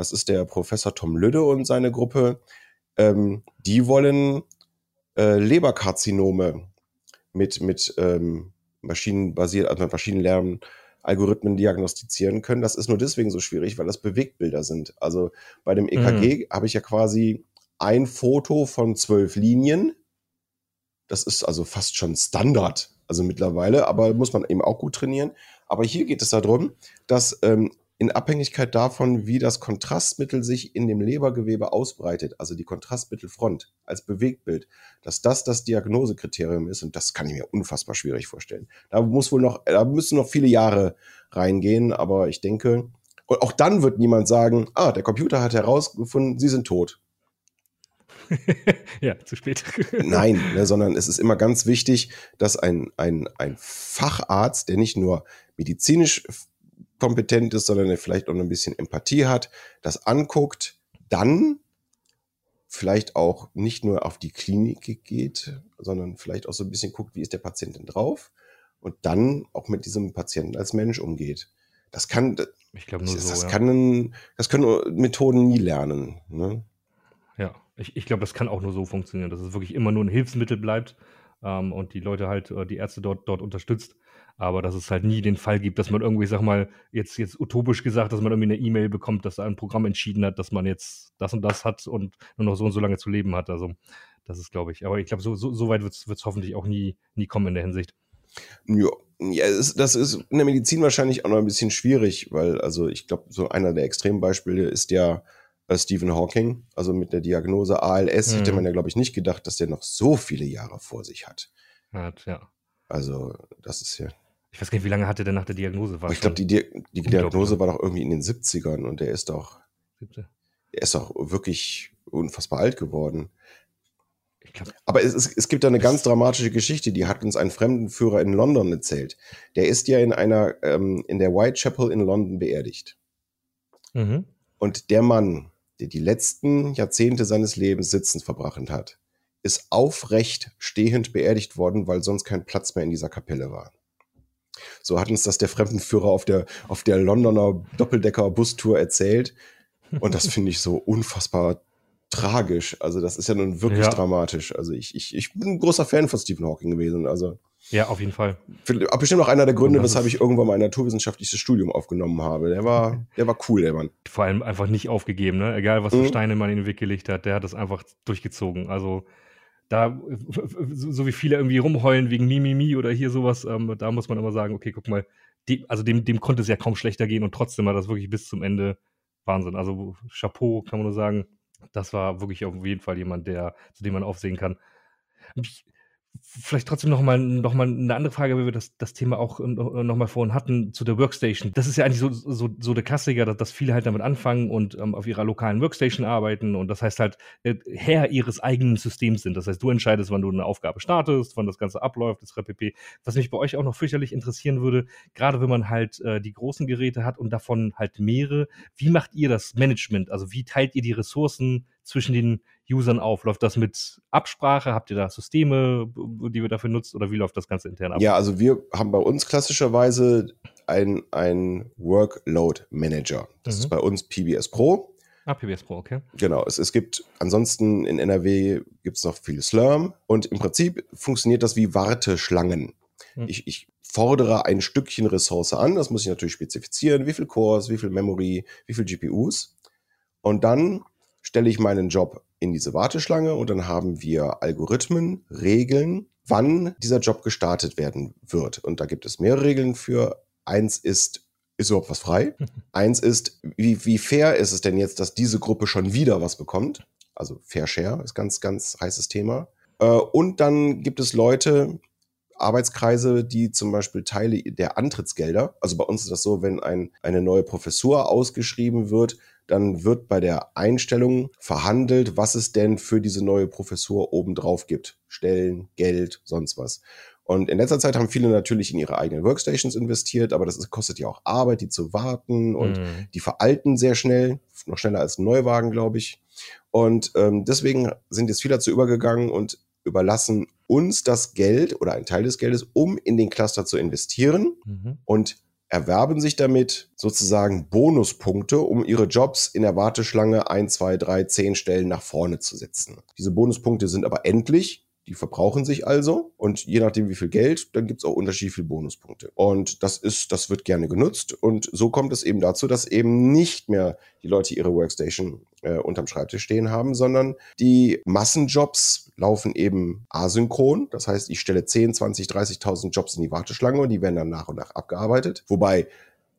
Das ist der Professor Tom Lüdde und seine Gruppe. Ähm, die wollen äh, Leberkarzinome mit, mit ähm, maschinenbasiert, also mit Maschinenlernen Algorithmen diagnostizieren können. Das ist nur deswegen so schwierig, weil das Bewegtbilder sind. Also bei dem EKG mhm. habe ich ja quasi ein Foto von zwölf Linien. Das ist also fast schon Standard, also mittlerweile, aber muss man eben auch gut trainieren. Aber hier geht es darum, dass ähm, in Abhängigkeit davon, wie das Kontrastmittel sich in dem Lebergewebe ausbreitet, also die Kontrastmittelfront als Bewegtbild, dass das das Diagnosekriterium ist und das kann ich mir unfassbar schwierig vorstellen. Da muss wohl noch, da müssen noch viele Jahre reingehen, aber ich denke, und auch dann wird niemand sagen, ah, der Computer hat herausgefunden, Sie sind tot. ja, zu spät. Nein, ne, sondern es ist immer ganz wichtig, dass ein, ein, ein Facharzt, der nicht nur medizinisch kompetent ist, sondern der vielleicht auch ein bisschen Empathie hat, das anguckt, dann vielleicht auch nicht nur auf die Klinik geht, sondern vielleicht auch so ein bisschen guckt, wie ist der Patient denn drauf und dann auch mit diesem Patienten als Mensch umgeht. Das kann, ich glaube nur das, so, das ja. kann, das können Methoden nie lernen. Ne? Ja, ich, ich glaube, das kann auch nur so funktionieren, dass es wirklich immer nur ein Hilfsmittel bleibt ähm, und die Leute halt, äh, die Ärzte dort, dort unterstützt. Aber dass es halt nie den Fall gibt, dass man irgendwie, sag mal, jetzt, jetzt utopisch gesagt, dass man irgendwie eine E-Mail bekommt, dass da ein Programm entschieden hat, dass man jetzt das und das hat und nur noch so und so lange zu leben hat. Also, das ist, glaube ich. Aber ich glaube, so, so, so weit wird es hoffentlich auch nie, nie kommen in der Hinsicht. Ja, ja es, das ist in der Medizin wahrscheinlich auch noch ein bisschen schwierig, weil, also ich glaube, so einer der Extrembeispiele ist ja äh, Stephen Hawking. Also mit der Diagnose ALS Mhm. hätte man ja, glaube ich, nicht gedacht, dass der noch so viele Jahre vor sich hat. Hat, ja. Also, das ist ja. Ich weiß gar nicht, wie lange hatte der nach der Diagnose? War ich glaube, die, Di die Diagnose war doch irgendwie in den 70ern und der ist doch, der ist doch wirklich unfassbar alt geworden. Ich glaube, Aber es, es, es gibt da eine ganz dramatische Geschichte, die hat uns ein Fremdenführer in London erzählt. Der ist ja in einer, ähm, in der Whitechapel in London beerdigt. mhm. Und der Mann, der die letzten Jahrzehnte seines Lebens sitzend verbracht hat, ist aufrecht stehend beerdigt worden, weil sonst kein Platz mehr in dieser Kapelle war. So hat uns das der Fremdenführer auf der, auf der Londoner Doppeldecker-Bustour erzählt. Und das finde ich so unfassbar tragisch. Also, das ist ja nun wirklich Ja. dramatisch. Also, ich, ich, ich bin ein großer Fan von Stephen Hawking gewesen. Also, Ja, auf jeden Fall. bestimmt auch einer der Gründe, weshalb ich irgendwann mal ein naturwissenschaftliches Studium aufgenommen habe. Der war, der war cool, der Mann. Vor allem einfach nicht aufgegeben, ne? Egal, was für Mhm. Steine man in den Weg gelegt hat, der hat das einfach durchgezogen. Also da, so, so wie viele irgendwie rumheulen wegen Mimimi oder hier sowas, ähm, da muss man immer sagen, okay, guck mal, dem, also dem, dem konnte es ja kaum schlechter gehen und trotzdem war das wirklich bis zum Ende Wahnsinn. Also Chapeau, kann man nur sagen. Das war wirklich auf jeden Fall jemand, der, zu dem man aufsehen kann. Ich, vielleicht trotzdem noch mal, noch mal eine andere Frage, weil wir das, das Thema auch äh, noch mal vorhin hatten, zu der Workstation. Das ist ja eigentlich so, so, so der Klassiker, dass, dass viele halt damit anfangen und ähm, auf ihrer lokalen Workstation arbeiten und das heißt halt äh, Herr ihres eigenen Systems sind. Das heißt, du entscheidest, wann du eine Aufgabe startest, wann das Ganze abläuft, das pp. Was mich bei euch auch noch fürchterlich interessieren würde, gerade wenn man halt äh, die großen Geräte hat und davon halt mehrere, wie macht ihr das Management? Also wie teilt ihr die Ressourcen zwischen den Usern auf? Läuft das mit Absprache? Habt ihr da Systeme, die ihr dafür nutzt oder wie läuft das Ganze intern ab? Ja, also wir haben bei uns klassischerweise ein, ein Workload Manager. Das Mhm. ist bei uns PBS Pro. Ah, PBS Pro, okay. Genau, es, es gibt ansonsten in NRW gibt es noch viel Slurm und im Prinzip funktioniert das wie Warteschlangen. Mhm. Ich, ich fordere ein Stückchen Ressource an, das muss ich natürlich spezifizieren, wie viel Cores, wie viel Memory, wie viel GPUs. Und dann stelle ich meinen Job in diese Warteschlange und dann haben wir Algorithmen, Regeln, wann dieser Job gestartet werden wird. Und da gibt es mehrere Regeln für. Eins ist, ist überhaupt was frei? Eins ist, wie, wie fair ist es denn jetzt, dass diese Gruppe schon wieder was bekommt? Also Fair Share ist ganz, ganz heißes Thema. Äh, und dann gibt es Leute, Arbeitskreise, die zum Beispiel Teile der Antrittsgelder, also bei uns ist das so, wenn ein, eine neue Professur ausgeschrieben wird, dann wird bei der Einstellung verhandelt, was es denn für diese neue Professur obendrauf gibt. Stellen, Geld, sonst was. Und in letzter Zeit haben viele natürlich in ihre eigenen Workstations investiert, aber das ist, kostet ja auch Arbeit, die zu warten und Mhm. die veralten sehr schnell, noch schneller als ein Neuwagen, glaube ich. Und ähm, deswegen sind jetzt viele dazu übergegangen und überlassen uns das Geld oder einen Teil des Geldes, um in den Cluster zu investieren Mhm. und erwerben sich damit sozusagen Bonuspunkte, um ihre Jobs in der Warteschlange ein, zwei, drei, zehn Stellen nach vorne zu setzen. Diese Bonuspunkte sind aber endlich. Die verbrauchen sich also und je nachdem wie viel Geld, dann gibt es auch unterschiedlich viele Bonuspunkte. Und das ist, das wird gerne genutzt und so kommt es eben dazu, dass eben nicht mehr die Leute ihre Workstation äh, unterm Schreibtisch stehen haben, sondern die Massenjobs laufen eben asynchron. Das heißt, ich stelle 10, 20, 30.000 Jobs in die Warteschlange und die werden dann nach und nach abgearbeitet. Wobei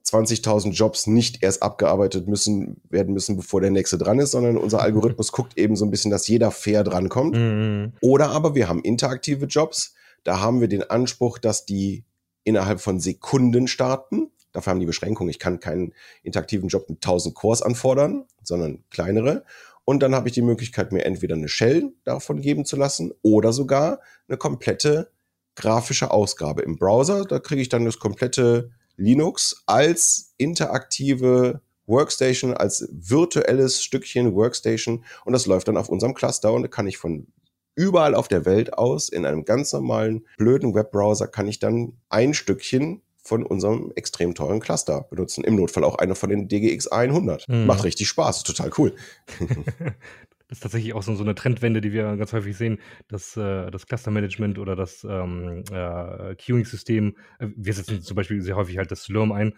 20.000 Jobs nicht erst abgearbeitet müssen, werden müssen, bevor der nächste dran ist, sondern unser Algorithmus guckt eben so ein bisschen, dass jeder fair drankommt. Mhm. Oder aber wir haben interaktive Jobs. Da haben wir den Anspruch, dass die innerhalb von Sekunden starten. Dafür haben die Beschränkung. Ich kann keinen interaktiven Job mit 1000 Cores anfordern, sondern kleinere. Und dann habe ich die Möglichkeit, mir entweder eine Shell davon geben zu lassen oder sogar eine komplette grafische Ausgabe im Browser. Da kriege ich dann das komplette Linux als interaktive Workstation, als virtuelles Stückchen Workstation und das läuft dann auf unserem Cluster und da kann ich von überall auf der Welt aus in einem ganz normalen blöden Webbrowser kann ich dann ein Stückchen von unserem extrem teuren Cluster benutzen. Im Notfall auch einer von den DGX 100. Mhm. Macht richtig Spaß, total cool. Das ist tatsächlich auch so, so eine Trendwende, die wir ganz häufig sehen, dass äh, das Cluster-Management oder das ähm, äh, Queuing-System, äh, wir setzen zum Beispiel sehr häufig halt das Slurm ein,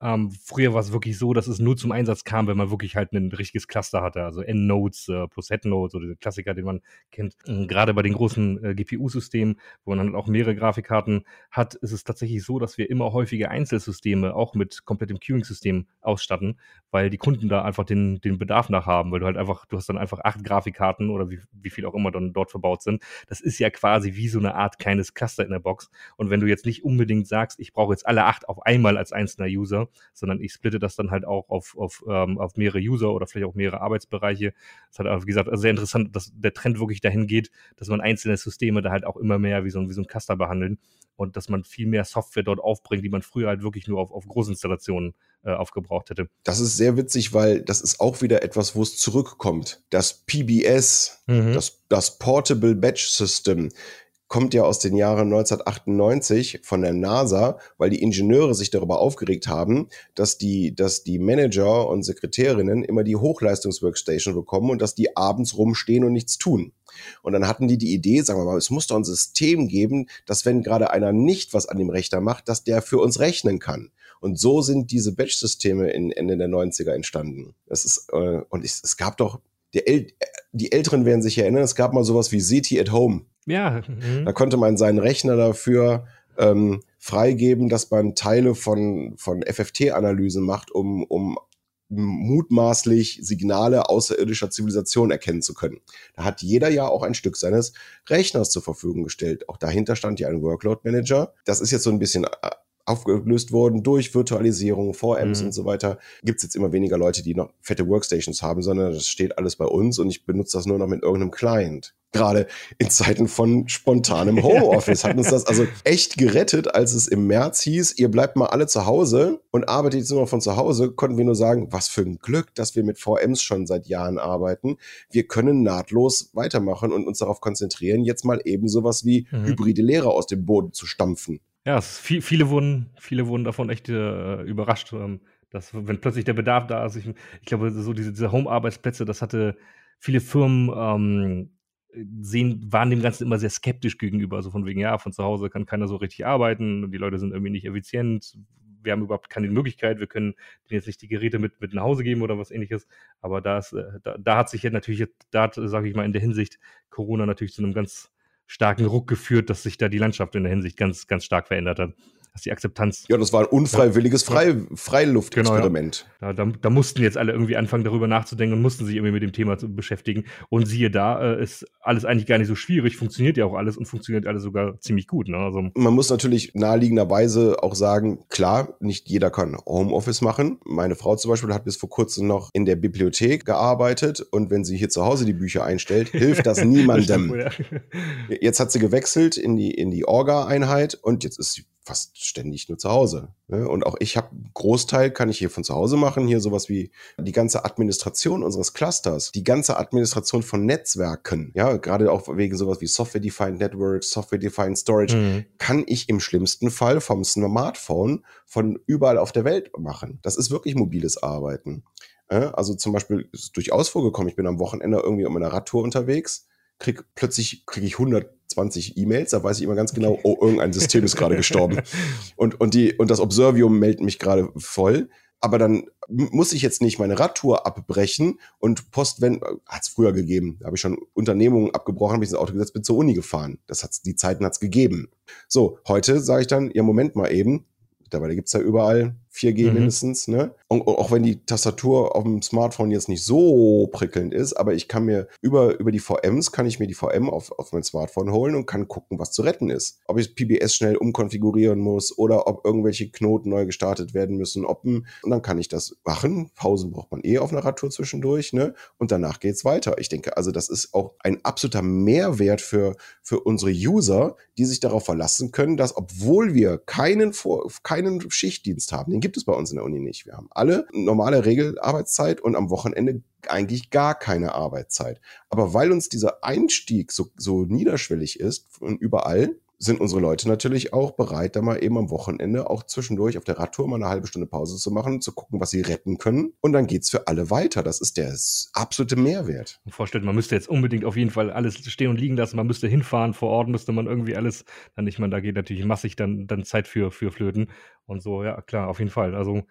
ähm, früher war es wirklich so, dass es nur zum Einsatz kam, wenn man wirklich halt ein richtiges Cluster hatte, also Endnodes äh, plus Headnodes oder der Klassiker, den man kennt. Ähm, gerade bei den großen äh, GPU-Systemen, wo man dann auch mehrere Grafikkarten hat, ist es tatsächlich so, dass wir immer häufiger Einzelsysteme auch mit komplettem Queuing-System ausstatten, weil die Kunden da einfach den, den Bedarf nach haben, weil du halt einfach, du hast dann einfach acht Grafikkarten oder wie, wie viel auch immer dann dort verbaut sind. Das ist ja quasi wie so eine Art kleines Cluster in der Box. Und wenn du jetzt nicht unbedingt sagst, ich brauche jetzt alle acht auf einmal als einzelner User, sondern ich splitte das dann halt auch auf, auf, ähm, auf mehrere User oder vielleicht auch mehrere Arbeitsbereiche. Das hat, wie gesagt, sehr interessant, dass der Trend wirklich dahin geht, dass man einzelne Systeme da halt auch immer mehr wie so ein, wie so ein Cluster behandeln und dass man viel mehr Software dort aufbringt, die man früher halt wirklich nur auf, auf Großinstallationen äh, aufgebraucht hätte. Das ist sehr witzig, weil das ist auch wieder etwas, wo es zurückkommt. Das PBS, mhm. das, das Portable Batch System, kommt ja aus den Jahren 1998 von der NASA, weil die Ingenieure sich darüber aufgeregt haben, dass die, dass die Manager und Sekretärinnen immer die Hochleistungsworkstation bekommen und dass die abends rumstehen und nichts tun. Und dann hatten die die Idee, sagen wir mal, es muss doch ein System geben, dass wenn gerade einer nicht was an dem Rechner macht, dass der für uns rechnen kann. Und so sind diese Batch-Systeme in Ende der 90er entstanden. Das ist, äh, und es, es gab doch, die, El die Älteren werden sich erinnern, es gab mal sowas wie ZT at Home. Ja. Mhm. Da konnte man seinen Rechner dafür ähm, freigeben, dass man Teile von, von FFT-Analysen macht, um, um mutmaßlich Signale außerirdischer Zivilisation erkennen zu können. Da hat jeder ja auch ein Stück seines Rechners zur Verfügung gestellt. Auch dahinter stand ja ein Workload Manager. Das ist jetzt so ein bisschen äh, aufgelöst worden durch Virtualisierung, VMs mhm. und so weiter, gibt es jetzt immer weniger Leute, die noch fette Workstations haben, sondern das steht alles bei uns und ich benutze das nur noch mit irgendeinem Client. Gerade in Zeiten von spontanem Homeoffice hat uns das also echt gerettet, als es im März hieß, ihr bleibt mal alle zu Hause und arbeitet jetzt nur noch von zu Hause, konnten wir nur sagen, was für ein Glück, dass wir mit VMs schon seit Jahren arbeiten. Wir können nahtlos weitermachen und uns darauf konzentrieren, jetzt mal eben sowas wie mhm. hybride Lehre aus dem Boden zu stampfen. Ja, viel, viele, wurden, viele wurden davon echt äh, überrascht, ähm, dass wenn plötzlich der Bedarf da ist. Ich, ich glaube, so diese, diese Home-Arbeitsplätze, das hatte viele Firmen ähm, sehen, waren dem Ganzen immer sehr skeptisch gegenüber. Also von wegen, ja, von zu Hause kann keiner so richtig arbeiten die Leute sind irgendwie nicht effizient. Wir haben überhaupt keine Möglichkeit, wir können denen jetzt nicht die Geräte mit, mit nach Hause geben oder was ähnliches. Aber da, ist, äh, da, da hat sich jetzt natürlich, da sage ich mal, in der Hinsicht Corona natürlich zu einem ganz starken Ruck geführt, dass sich da die Landschaft in der Hinsicht ganz, ganz stark verändert hat dass die Akzeptanz. Ja, das war ein unfreiwilliges Frei Freiluftexperiment. Genau, ja. da, da, da, mussten jetzt alle irgendwie anfangen, darüber nachzudenken und mussten sich irgendwie mit dem Thema zu beschäftigen. Und siehe da, äh, ist alles eigentlich gar nicht so schwierig, funktioniert ja auch alles und funktioniert alles sogar ziemlich gut. Ne? Also, Man muss natürlich naheliegenderweise auch sagen, klar, nicht jeder kann Homeoffice machen. Meine Frau zum Beispiel hat bis vor kurzem noch in der Bibliothek gearbeitet und wenn sie hier zu Hause die Bücher einstellt, hilft das niemandem. das stimmt, ja. Jetzt hat sie gewechselt in die, in die Orga-Einheit und jetzt ist sie fast ständig nur zu Hause. Ne? Und auch ich habe Großteil kann ich hier von zu Hause machen. Hier sowas wie die ganze Administration unseres Clusters, die ganze Administration von Netzwerken, ja, gerade auch wegen sowas wie Software-Defined Networks, Software-Defined Storage, mhm. kann ich im schlimmsten Fall vom Smartphone von überall auf der Welt machen. Das ist wirklich mobiles Arbeiten. Also zum Beispiel ist durchaus vorgekommen, ich bin am Wochenende irgendwie um eine Radtour unterwegs, krieg plötzlich kriege ich 100 20 E-Mails, da weiß ich immer ganz genau, okay. oh, irgendein System ist gerade gestorben. Und, und, die, und das Observium meldet mich gerade voll. Aber dann muss ich jetzt nicht meine Radtour abbrechen und Postwend, hat es früher gegeben, da habe ich schon Unternehmungen abgebrochen, habe ich ins Auto gesetzt, bin zur Uni gefahren. Das hat's, die Zeiten hat's gegeben. So, heute sage ich dann, ja, Moment mal eben, mittlerweile gibt's ja überall 4G mhm. mindestens, ne? Und auch wenn die Tastatur auf dem Smartphone jetzt nicht so prickelnd ist, aber ich kann mir über, über die VMs, kann ich mir die VM auf, auf mein Smartphone holen und kann gucken, was zu retten ist. Ob ich PBS schnell umkonfigurieren muss oder ob irgendwelche Knoten neu gestartet werden müssen, ob und dann kann ich das machen. Pausen braucht man eh auf einer Radtour zwischendurch, ne? Und danach geht's weiter. Ich denke, also das ist auch ein absoluter Mehrwert für, für unsere User, die sich darauf verlassen können, dass obwohl wir keinen, Vor keinen Schichtdienst haben, den gibt es bei uns in der Uni nicht. Wir haben alle normale Regelarbeitszeit und am Wochenende eigentlich gar keine Arbeitszeit. Aber weil uns dieser Einstieg so, so niederschwellig ist von überall, sind unsere Leute natürlich auch bereit, da mal eben am Wochenende auch zwischendurch auf der Radtour mal eine halbe Stunde Pause zu machen, zu gucken, was sie retten können. Und dann geht's für alle weiter. Das ist der absolute Mehrwert. Vorstellt, man müsste jetzt unbedingt auf jeden Fall alles stehen und liegen lassen. Man müsste hinfahren. Vor Ort müsste man irgendwie alles, dann nicht, man, da geht natürlich massig dann, dann Zeit für, für Flöten. Und so, ja, klar, auf jeden Fall. Also,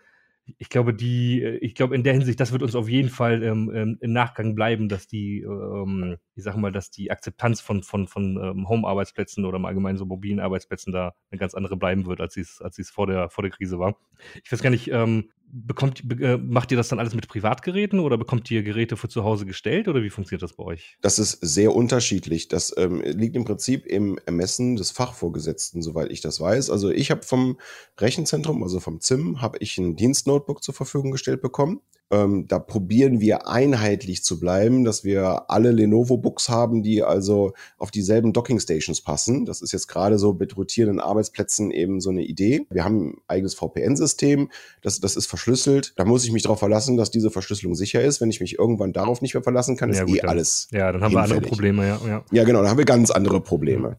ich glaube, die, äh, ich glaube, in der Hinsicht, das wird uns auf jeden Fall ähm, ähm, im Nachgang bleiben, dass die, ähm, ich sage mal, dass die Akzeptanz von, von, von ähm, Home-Arbeitsplätzen oder im Allgemeinen so mobilen Arbeitsplätzen da eine ganz andere bleiben wird, als es als es vor der, vor der Krise war. Ich weiß gar nicht, ähm, bekommt, äh, macht ihr das dann alles mit Privatgeräten oder bekommt ihr Geräte für zu Hause gestellt oder wie funktioniert das bei euch? Das ist sehr unterschiedlich. Das ähm, liegt im Prinzip im Ermessen des Fachvorgesetzten, soweit ich das weiß. Also ich habe vom Rechenzentrum, also vom ZIM, habe ich ein Dienstnotebook zur Verfügung gestellt bekommen. Ähm, da probieren wir einheitlich zu bleiben, dass wir alle Lenovo-Books haben, die also auf dieselben Docking-Stations passen. Das ist jetzt gerade so mit rotierenden Arbeitsplätzen eben so eine Idee. Wir haben ein eigenes VPN-System, das, das ist verschlüsselt. Da muss ich mich darauf verlassen, dass diese Verschlüsselung sicher ist. Wenn ich mich irgendwann darauf nicht mehr verlassen kann, ist ja, gut, eh dann, alles. Ja, dann haben hinfällig. wir andere Probleme, ja, ja. Ja, genau, dann haben wir ganz andere Probleme. Mhm.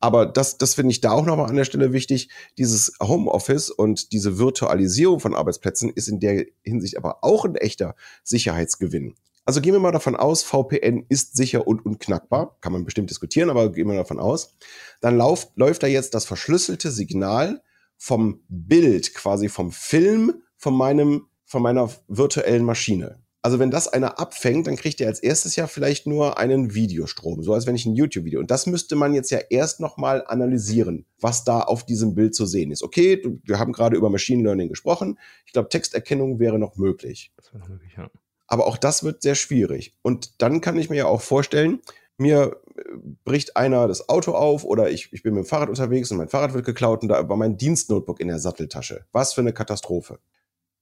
Aber das, das finde ich da auch nochmal an der Stelle wichtig. Dieses Homeoffice und diese Virtualisierung von Arbeitsplätzen ist in der Hinsicht aber auch ein echter Sicherheitsgewinn. Also gehen wir mal davon aus, VPN ist sicher und unknackbar. Kann man bestimmt diskutieren, aber gehen wir davon aus. Dann lauf, läuft da jetzt das verschlüsselte Signal vom Bild, quasi vom Film von meinem, von meiner virtuellen Maschine. Also wenn das einer abfängt, dann kriegt er als erstes ja vielleicht nur einen Videostrom, so als wenn ich ein YouTube-Video. Und das müsste man jetzt ja erst nochmal analysieren, was da auf diesem Bild zu sehen ist. Okay, wir haben gerade über Machine Learning gesprochen. Ich glaube, Texterkennung wäre noch möglich. Das wäre noch möglich, ja. Aber auch das wird sehr schwierig. Und dann kann ich mir ja auch vorstellen, mir äh, bricht einer das Auto auf oder ich, ich bin mit dem Fahrrad unterwegs und mein Fahrrad wird geklaut und da war mein Dienstnotebook in der Satteltasche. Was für eine Katastrophe.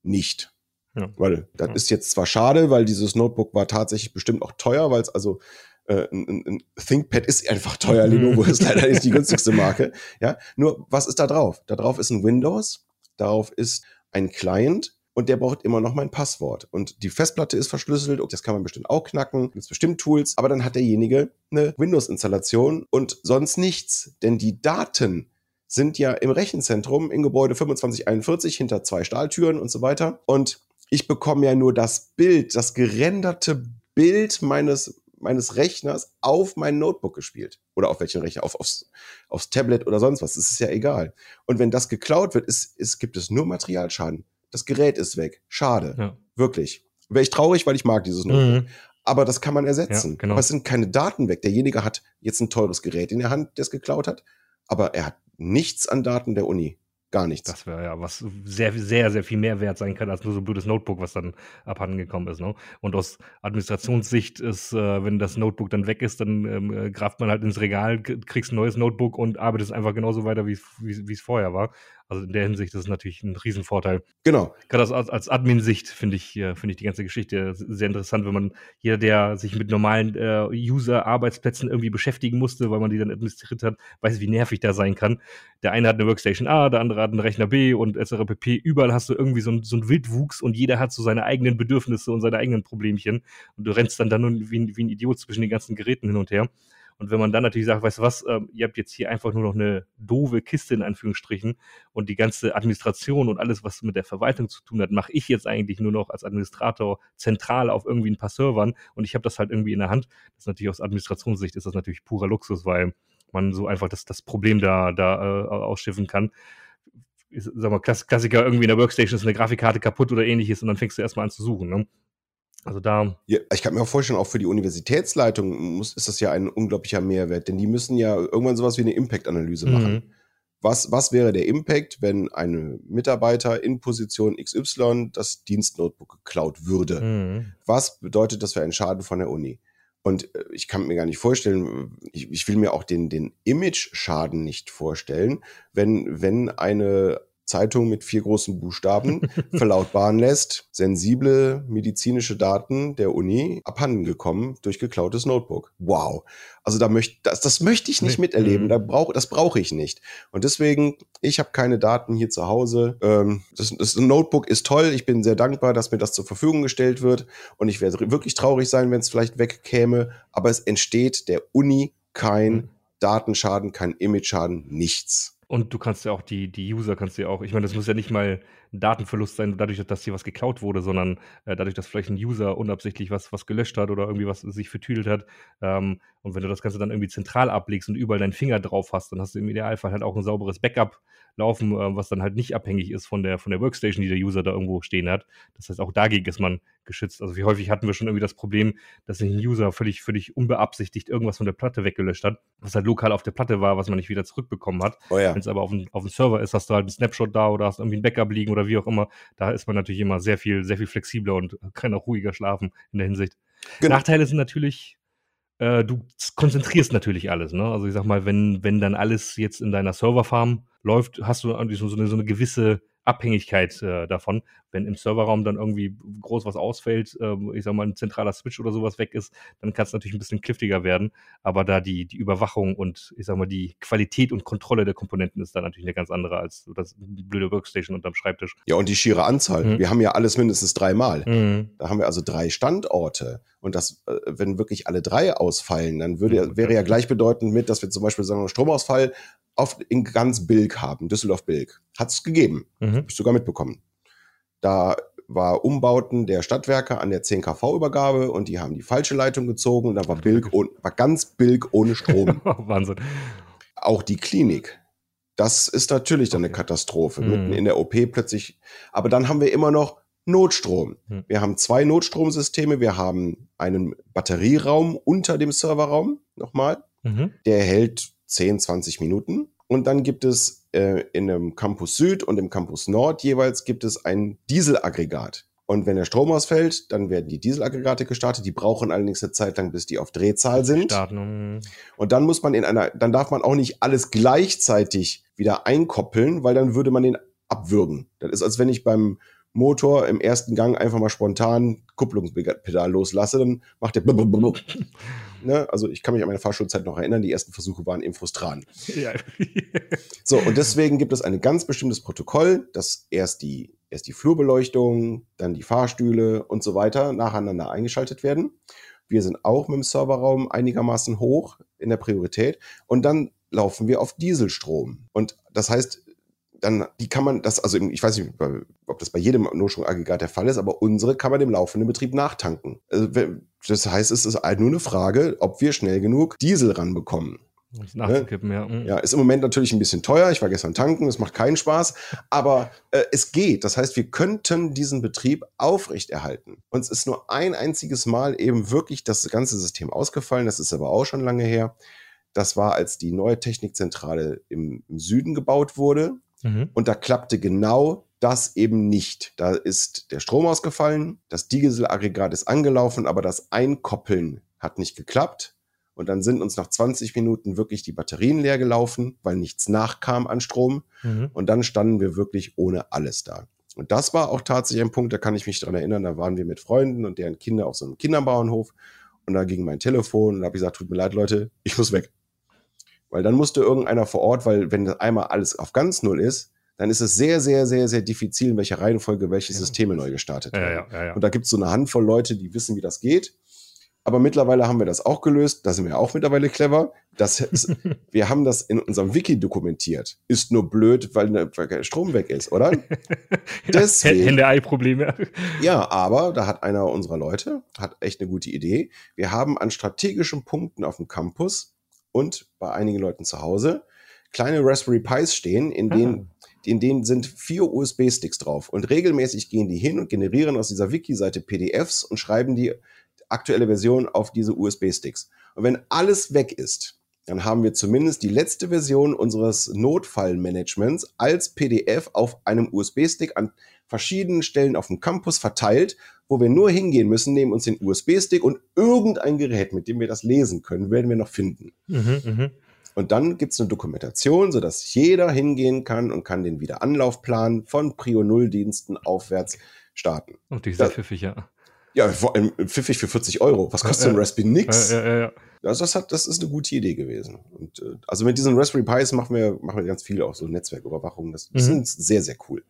Nicht. Ja. Weil das ja. ist jetzt zwar schade, weil dieses Notebook war tatsächlich bestimmt auch teuer, weil es also äh, ein, ein ThinkPad ist einfach teuer. Lenovo ist leider nicht die günstigste Marke. Ja, nur was ist da drauf? Da drauf ist ein Windows, darauf ist ein Client und der braucht immer noch mein Passwort. Und die Festplatte ist verschlüsselt, das kann man bestimmt auch knacken, gibt bestimmt Tools, aber dann hat derjenige eine Windows-Installation und sonst nichts. Denn die Daten sind ja im Rechenzentrum in Gebäude 2541 hinter zwei Stahltüren und so weiter. Und ich bekomme ja nur das Bild, das gerenderte Bild meines, meines Rechners auf mein Notebook gespielt. Oder auf welchen Rechner? Auf, aufs, aufs Tablet oder sonst was. Das ist ja egal. Und wenn das geklaut wird, ist, ist, gibt es nur Materialschaden. Das Gerät ist weg. Schade. Ja. Wirklich. Wäre ich traurig, weil ich mag dieses Notebook. Mhm. Aber das kann man ersetzen. Ja, genau. Aber es sind keine Daten weg. Derjenige hat jetzt ein teures Gerät in der Hand, der es geklaut hat. Aber er hat nichts an Daten der Uni. Gar nichts. Das wäre ja was sehr, sehr, sehr viel mehr wert sein kann als nur so ein blödes Notebook, was dann abhanden gekommen ist. Ne? Und aus Administrationssicht ist, äh, wenn das Notebook dann weg ist, dann ähm, äh, graft man halt ins Regal, kriegst ein neues Notebook und arbeitest einfach genauso weiter, wie es vorher war. Also in der Hinsicht ist es natürlich ein Riesenvorteil. Genau. Gerade als, als Admin-Sicht finde ich, äh, finde ich die ganze Geschichte sehr interessant, wenn man jeder, der sich mit normalen äh, User-Arbeitsplätzen irgendwie beschäftigen musste, weil man die dann administriert hat, weiß, wie nervig da sein kann. Der eine hat eine Workstation A, der andere hat einen Rechner B und etc. pp. Überall hast du irgendwie so, ein, so einen Wildwuchs und jeder hat so seine eigenen Bedürfnisse und seine eigenen Problemchen. Und du rennst dann da nur wie, wie ein Idiot zwischen den ganzen Geräten hin und her. Und wenn man dann natürlich sagt, weißt du was, ähm, ihr habt jetzt hier einfach nur noch eine doofe Kiste in Anführungsstrichen und die ganze Administration und alles, was mit der Verwaltung zu tun hat, mache ich jetzt eigentlich nur noch als Administrator zentral auf irgendwie ein paar Servern und ich habe das halt irgendwie in der Hand. Das ist natürlich aus Administrationssicht ist das natürlich purer Luxus, weil man so einfach das, das Problem da, da äh, ausschiffen kann sag mal, Klassiker irgendwie in der Workstation ist eine Grafikkarte kaputt oder ähnliches und dann fängst du erstmal an zu suchen. Ne? Also da. Ja, ich kann mir auch vorstellen, auch für die Universitätsleitung muss, ist das ja ein unglaublicher Mehrwert, denn die müssen ja irgendwann sowas wie eine Impact-Analyse mhm. machen. Was, was wäre der Impact, wenn ein Mitarbeiter in Position XY das Dienstnotebook geklaut würde? Mhm. Was bedeutet das für einen Schaden von der Uni? Und äh, ich kann mir gar nicht vorstellen, ich, ich will mir auch den, den Image-Schaden nicht vorstellen, wenn, wenn eine Zeitung mit vier großen Buchstaben verlautbaren lässt, sensible medizinische Daten der Uni abhanden gekommen durch geklautes Notebook. Wow. Also da möchte das, das möchte ich nicht miterleben. Mhm. Da brauch, das brauche ich nicht. Und deswegen, ich habe keine Daten hier zu Hause. Ähm, das, das Notebook ist toll. Ich bin sehr dankbar, dass mir das zur Verfügung gestellt wird. Und ich werde wirklich traurig sein, wenn es vielleicht wegkäme. Aber es entsteht der Uni kein mhm. Datenschaden, kein Image-Schaden, nichts. Und du kannst ja auch die, die User kannst ja auch, ich meine, das muss ja nicht mal ein Datenverlust sein, dadurch, dass hier was geklaut wurde, sondern äh, dadurch, dass vielleicht ein User unabsichtlich was, was gelöscht hat oder irgendwie was sich vertüdelt hat. Ähm, und wenn du das Ganze dann irgendwie zentral ablegst und überall deinen Finger drauf hast, dann hast du im Idealfall halt auch ein sauberes Backup laufen, äh, was dann halt nicht abhängig ist von der, von der Workstation, die der User da irgendwo stehen hat. Das heißt, auch dagegen ist man geschützt. Also wie häufig hatten wir schon irgendwie das Problem, dass sich ein User völlig, völlig unbeabsichtigt irgendwas von der Platte weggelöscht hat, was halt lokal auf der Platte war, was man nicht wieder zurückbekommen hat. Oh ja. Wenn es aber auf dem, auf dem Server ist, hast du halt einen Snapshot da oder hast irgendwie ein Backup liegen oder wie auch immer. Da ist man natürlich immer sehr viel, sehr viel flexibler und kann auch ruhiger schlafen in der Hinsicht. Genau. Nachteile sind natürlich, äh, du konzentrierst natürlich alles. Ne? Also ich sag mal, wenn, wenn dann alles jetzt in deiner Serverfarm läuft, hast du so eine, so eine gewisse Abhängigkeit äh, davon. Wenn im Serverraum dann irgendwie groß was ausfällt, äh, ich sag mal, ein zentraler Switch oder sowas weg ist, dann kann es natürlich ein bisschen kliftiger werden. Aber da die, die Überwachung und ich sag mal, die Qualität und Kontrolle der Komponenten ist dann natürlich eine ganz andere als das blöde Workstation unterm Schreibtisch. Ja, und die schiere Anzahl. Mhm. Wir haben ja alles mindestens dreimal. Mhm. Da haben wir also drei Standorte. Und das, äh, wenn wirklich alle drei ausfallen, dann würde, ja, wäre ja gleichbedeutend mit, dass wir zum Beispiel sagen, Stromausfall auf, in ganz Bilk haben, Düsseldorf-Bilk. Hat es gegeben. Mhm. Hab ich sogar mitbekommen. Da war Umbauten der Stadtwerke an der 10kV-Übergabe und die haben die falsche Leitung gezogen und da war Bilk war ganz Bilk ohne Strom. Wahnsinn. Auch die Klinik. Das ist natürlich dann eine Katastrophe. Mhm. Mitten in der OP plötzlich. Aber dann haben wir immer noch Notstrom. Mhm. Wir haben zwei Notstromsysteme. Wir haben einen Batterieraum unter dem Serverraum nochmal. Mhm. Der hält 10, 20 Minuten. Und dann gibt es äh, in dem Campus Süd und im Campus Nord jeweils gibt es ein Dieselaggregat. Und wenn der Strom ausfällt, dann werden die Dieselaggregate gestartet. Die brauchen allerdings eine Zeit lang, bis die auf Drehzahl sind. Starten. Und dann muss man in einer, dann darf man auch nicht alles gleichzeitig wieder einkoppeln, weil dann würde man den abwürgen. Das ist, als wenn ich beim Motor im ersten Gang einfach mal spontan Kupplungspedal loslasse, dann macht der ne? Also ich kann mich an meine Fahrschulzeit noch erinnern, die ersten Versuche waren eben frustrant. Ja. so, und deswegen gibt es ein ganz bestimmtes Protokoll, dass erst die, erst die Flurbeleuchtung, dann die Fahrstühle und so weiter nacheinander eingeschaltet werden. Wir sind auch mit dem Serverraum einigermaßen hoch in der Priorität und dann laufen wir auf Dieselstrom. Und das heißt, dann, die kann man, das, also ich weiß nicht, ob das bei jedem Notstromaggregat der Fall ist, aber unsere kann man im laufenden Betrieb nachtanken. Also, das heißt, es ist halt nur eine Frage, ob wir schnell genug Diesel ranbekommen. Nachzukippen, ne? ja. Mhm. Ja, ist im Moment natürlich ein bisschen teuer. Ich war gestern tanken, es macht keinen Spaß, aber äh, es geht. Das heißt, wir könnten diesen Betrieb aufrechterhalten. Uns ist nur ein einziges Mal eben wirklich das ganze System ausgefallen. Das ist aber auch schon lange her. Das war, als die neue Technikzentrale im, im Süden gebaut wurde. Mhm. Und da klappte genau das eben nicht. Da ist der Strom ausgefallen, das Dieselaggregat ist angelaufen, aber das Einkoppeln hat nicht geklappt. Und dann sind uns nach 20 Minuten wirklich die Batterien leer gelaufen, weil nichts nachkam an Strom. Mhm. Und dann standen wir wirklich ohne alles da. Und das war auch tatsächlich ein Punkt, da kann ich mich dran erinnern, da waren wir mit Freunden und deren Kinder auf so einem Kinderbauernhof. Und da ging mein Telefon und habe gesagt, tut mir leid, Leute, ich muss weg. Weil dann musste irgendeiner vor Ort, weil wenn das einmal alles auf ganz Null ist, dann ist es sehr, sehr, sehr, sehr diffizil, in welcher Reihenfolge welche ja. Systeme neu gestartet werden. Ja, ja, Und da gibt es so eine Handvoll Leute, die wissen, wie das geht. Aber mittlerweile haben wir das auch gelöst. Da sind wir auch mittlerweile clever. Das ist, wir haben das in unserem Wiki dokumentiert. Ist nur blöd, weil, ne, der Strom weg ist, oder? Deswegen. Hände-Ei-Probleme. Ja, aber da hat einer unserer Leute, hat echt eine gute Idee. Wir haben an strategischen Punkten auf dem Campus und bei einigen Leuten zu Hause kleine Raspberry Pis stehen, in denen, ah. in denen sind vier USB-Sticks drauf. Und regelmäßig gehen die hin und generieren aus dieser Wiki-Seite PDFs und schreiben die aktuelle Version auf diese USB-Sticks. Und wenn alles weg ist, dann haben wir zumindest die letzte Version unseres Notfallmanagements als PDF auf einem USB-Stick an verschiedenen Stellen auf dem Campus verteilt, wo wir nur hingehen müssen, nehmen uns den USB-Stick und irgendein Gerät, mit dem wir das lesen können, werden wir noch finden. Mhm, mh. Und dann gibt es eine Dokumentation, sodass jeder hingehen kann und kann den Wiederanlaufplan von Prio Null Diensten aufwärts starten. Und die ist sehr pfiffig, ja. Ja, vor allem pfiffig für 40 Euro. Was kostet ja, ein Raspberry? Nix. Ja, ja, ja. Also das, hat, das ist eine gute Idee gewesen. Und, äh, also mit diesen Raspberry Pis machen wir, machen wir ganz viel auch so Netzwerküberwachung. Das, das mhm. sind sehr, sehr cool.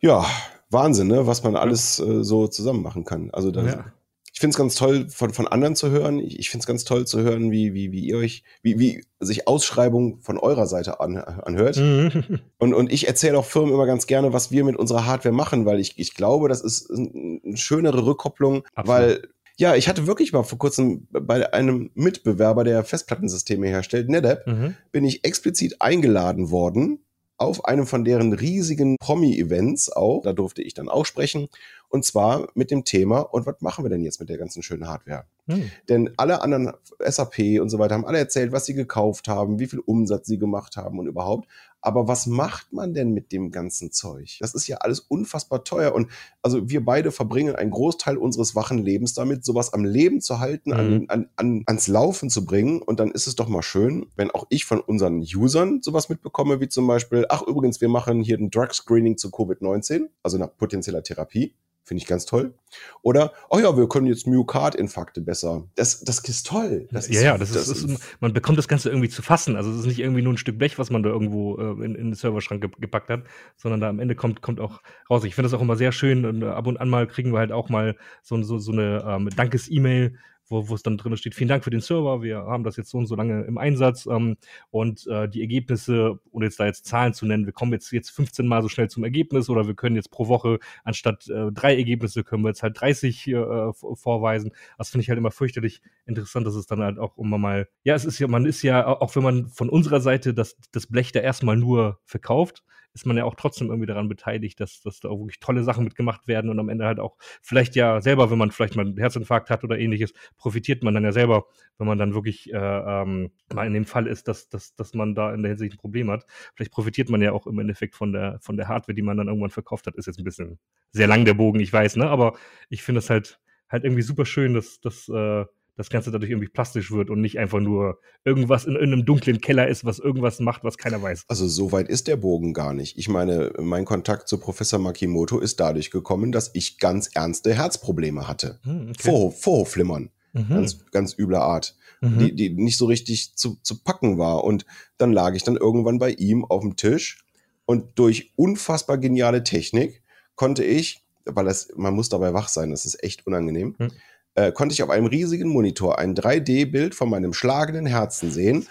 Ja, Wahnsinn, ne? was man alles äh, so zusammen machen kann. Also das, ja ich finde es ganz toll, von, von anderen zu hören. Ich, ich finde es ganz toll zu hören, wie, wie, wie ihr euch, wie, wie sich Ausschreibung von eurer Seite an, anhört. Mhm. Und, und ich erzähle auch Firmen immer ganz gerne, was wir mit unserer Hardware machen, weil ich, ich glaube, das ist eine schönere Rückkopplung, Absolut. weil ja, ich hatte wirklich mal vor kurzem bei einem Mitbewerber, der Festplattensysteme herstellt, NetApp, mhm. bin ich explizit eingeladen worden auf einem von deren riesigen Promi-Events auch. Da durfte ich dann auch sprechen. Und zwar mit dem Thema, und was machen wir denn jetzt mit der ganzen schönen Hardware? Hm. Denn alle anderen SAP und so weiter haben alle erzählt, was sie gekauft haben, wie viel Umsatz sie gemacht haben und überhaupt. Aber was macht man denn mit dem ganzen Zeug? Das ist ja alles unfassbar teuer. Und also wir beide verbringen einen Großteil unseres wachen Lebens damit, sowas am Leben zu halten, mhm. an, an, an, ans Laufen zu bringen. Und dann ist es doch mal schön, wenn auch ich von unseren Usern sowas mitbekomme, wie zum Beispiel, ach übrigens, wir machen hier ein Drug Screening zu Covid-19, also nach potenzieller Therapie. Finde ich ganz toll. Oder, oh ja, wir können jetzt Myokard-Infarkte besser. Das, das ist toll. Das ja, ist, ja, das, das ist, ist, man bekommt das Ganze irgendwie zu fassen. Also es ist nicht irgendwie nur ein Stück Blech, was man da irgendwo äh, in, in den Serverschrank ge gepackt hat, sondern da am Ende kommt, kommt auch raus. Ich finde das auch immer sehr schön und ab und an mal kriegen wir halt auch mal so, so, so eine ähm, Dankes-E-Mail wo, es dann drin steht, vielen Dank für den Server, wir haben das jetzt so und so lange im Einsatz ähm, und äh, die Ergebnisse, ohne jetzt da jetzt Zahlen zu nennen, wir kommen jetzt, jetzt 15 Mal so schnell zum Ergebnis oder wir können jetzt pro Woche anstatt äh, drei Ergebnisse können wir jetzt halt 30 äh, vorweisen. Das finde ich halt immer fürchterlich interessant, dass es dann halt auch immer mal, ja, es ist ja, man ist ja, auch wenn man von unserer Seite das, das Blech da erstmal nur verkauft, ist man ja auch trotzdem irgendwie daran beteiligt, dass, dass da auch wirklich tolle Sachen mitgemacht werden und am Ende halt auch vielleicht ja selber, wenn man vielleicht mal einen Herzinfarkt hat oder ähnliches, profitiert man dann ja selber, wenn man dann wirklich äh, ähm, mal in dem Fall ist, dass, dass, dass man da in der Hinsicht ein Problem hat. Vielleicht profitiert man ja auch im Endeffekt von der, von der Hardware, die man dann irgendwann verkauft hat. Ist jetzt ein bisschen sehr lang der Bogen, ich weiß, ne? Aber ich finde es halt halt irgendwie super schön, dass, dass äh, das Ganze dadurch irgendwie plastisch wird und nicht einfach nur irgendwas in irgendeinem dunklen Keller ist, was irgendwas macht, was keiner weiß. Also so weit ist der Bogen gar nicht. Ich meine, mein Kontakt zu Professor Makimoto ist dadurch gekommen, dass ich ganz ernste Herzprobleme hatte. Hm, okay. Vorhof, Vorhofflimmern. Mhm. Ganz, ganz übler Art. Mhm. Die, die nicht so richtig zu, zu packen war. Und dann lag ich dann irgendwann bei ihm auf dem Tisch und durch unfassbar geniale Technik konnte ich, weil das, man muss dabei wach sein, das ist echt unangenehm, mhm äh, konnte ich auf einem riesigen Monitor ein 3D-Bild von meinem schlagenden Herzen sehen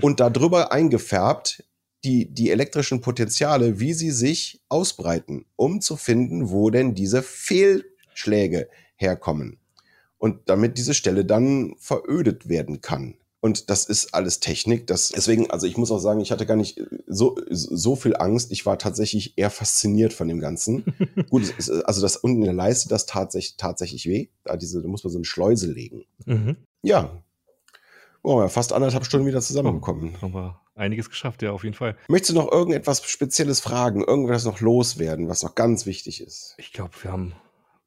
und darüber eingefärbt die, die elektrischen Potenziale, wie sie sich ausbreiten, um zu finden, wo denn diese Fehlschläge herkommen. Und damit diese Stelle dann verödet werden kann. Und das ist alles Technik. Das, deswegen, also ich muss auch sagen, ich hatte gar nicht so, so viel Angst. Ich war tatsächlich eher fasziniert von dem Ganzen. Gut, ist, also das unten in der Leiste, das tatsächlich, tatsächlich weh. Da, diese, da muss man so eine Schleuse legen. Mhm. Ja. Oh, fast anderthalb Stunden wieder zusammengekommen. Oh, haben wir einiges geschafft, ja, auf jeden Fall. Möchtest du noch irgendetwas Spezielles fragen? Irgendwas noch loswerden, was noch ganz wichtig ist? Ich glaube, wir haben,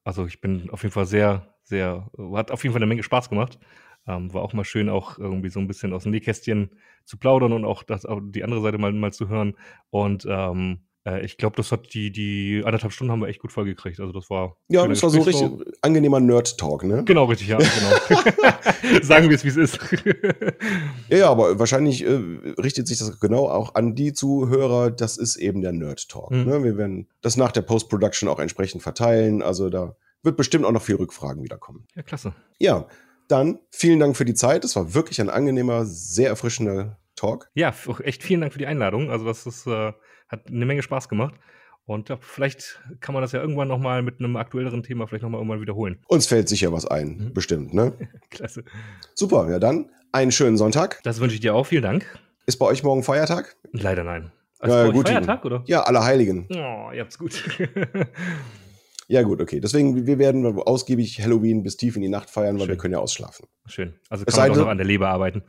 also ich bin auf jeden Fall sehr, sehr, hat auf jeden Fall eine Menge Spaß gemacht. Ähm, war auch mal schön, auch irgendwie so ein bisschen aus dem Nähkästchen zu plaudern und auch das, auch die andere Seite mal, mal zu hören. Und ähm, äh, ich glaube, das hat die, die anderthalb Stunden haben wir echt gut vollgekriegt. Also das war. Ja, das war so richtig angenehmer Nerd-Talk, ne? Genau, richtig, ja, genau. Sagen wir es, wie es ist. ja, ja, aber wahrscheinlich äh, richtet sich das genau auch an die Zuhörer. Das ist eben der Nerd-Talk. Mhm. Ne? Wir werden das nach der Post-Production auch entsprechend verteilen. Also da wird bestimmt auch noch viel Rückfragen wiederkommen. Ja, klasse. Ja, dann vielen Dank für die Zeit. Es war wirklich ein angenehmer, sehr erfrischender Talk. Ja, echt vielen Dank für die Einladung. Also das ist, äh, hat eine Menge Spaß gemacht. Und ja, vielleicht kann man das ja irgendwann nochmal mit einem aktuelleren Thema vielleicht nochmal irgendwann wiederholen. Uns fällt sicher was ein, mhm. bestimmt, ne? Klasse. Super, ja dann einen schönen Sonntag. Das wünsche ich dir auch, vielen Dank. Ist bei euch morgen Feiertag? Leider nein. Also ja, gut. Feiertag, oder? Ja, Allerheiligen. Oh, ihr habt's gut. Ja, gut, okay. Deswegen, wir werden ausgiebig Halloween bis tief in die Nacht feiern, weil Schön. wir können ja ausschlafen. Schön. Also kann man auch noch an der Leber arbeiten.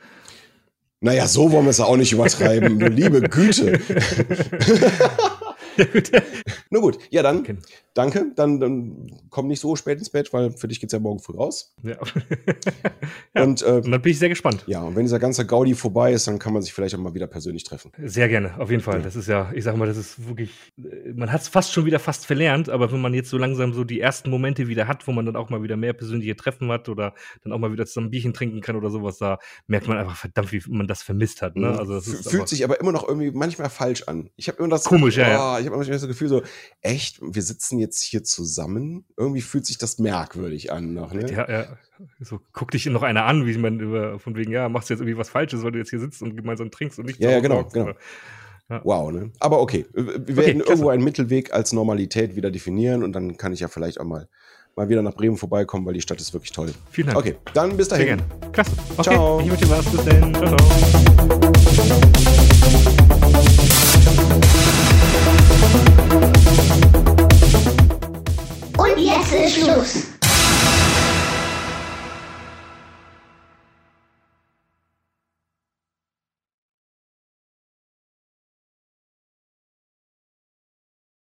Naja, so wollen wir es auch nicht übertreiben. du liebe Güte. ja, gut. Na gut, ja dann, okay. danke. Dann, dann komm nicht so spät ins Bett, weil für dich geht es ja morgen früh raus. Ja. ja. Und, äh, und, dann bin ich sehr gespannt. Ja, und wenn dieser ganze Gaudi vorbei ist, dann kann man sich vielleicht auch mal wieder persönlich treffen. Sehr gerne, auf jeden Fall. Ja. Das ist ja, ich sag mal, das ist wirklich, man hat es fast schon wieder fast verlernt, aber wenn man jetzt so langsam so die ersten Momente wieder hat, wo man dann auch mal wieder mehr persönliche Treffen hat oder dann auch mal wieder zusammen Bierchen trinken kann oder sowas, da merkt man einfach verdammt, wie man das vermisst hat. Ne? Mhm. Also Fühlt aber, sich aber immer noch irgendwie manchmal falsch an. Ich habe immer das komisch, ja, ja. Ich habe manchmal das Gefühl so, echt, wir sitzen jetzt hier zusammen. Irgendwie fühlt sich das merkwürdig an noch. Ne? Ja, ja. So guckt dich noch einer an, wie man über, von wegen, ja, machst du jetzt irgendwie was Falsches, weil du jetzt hier sitzt und gemeinsam trinkst und nicht Ja, ja, genau, genau. Ja. Wow, ne? Aber okay, wir werden okay, irgendwo einen Mittelweg als Normalität wieder definieren und dann kann ich ja vielleicht auch mal mal wieder nach Bremen vorbeikommen, weil die Stadt ist wirklich toll. Vielen Dank. Okay, dann bis dahin. Sehr gerne. Klasse. Okay, ciao. Ich wünsche dir was. Bis dann. Ciao, ciao. Und jetzt ist Schluss.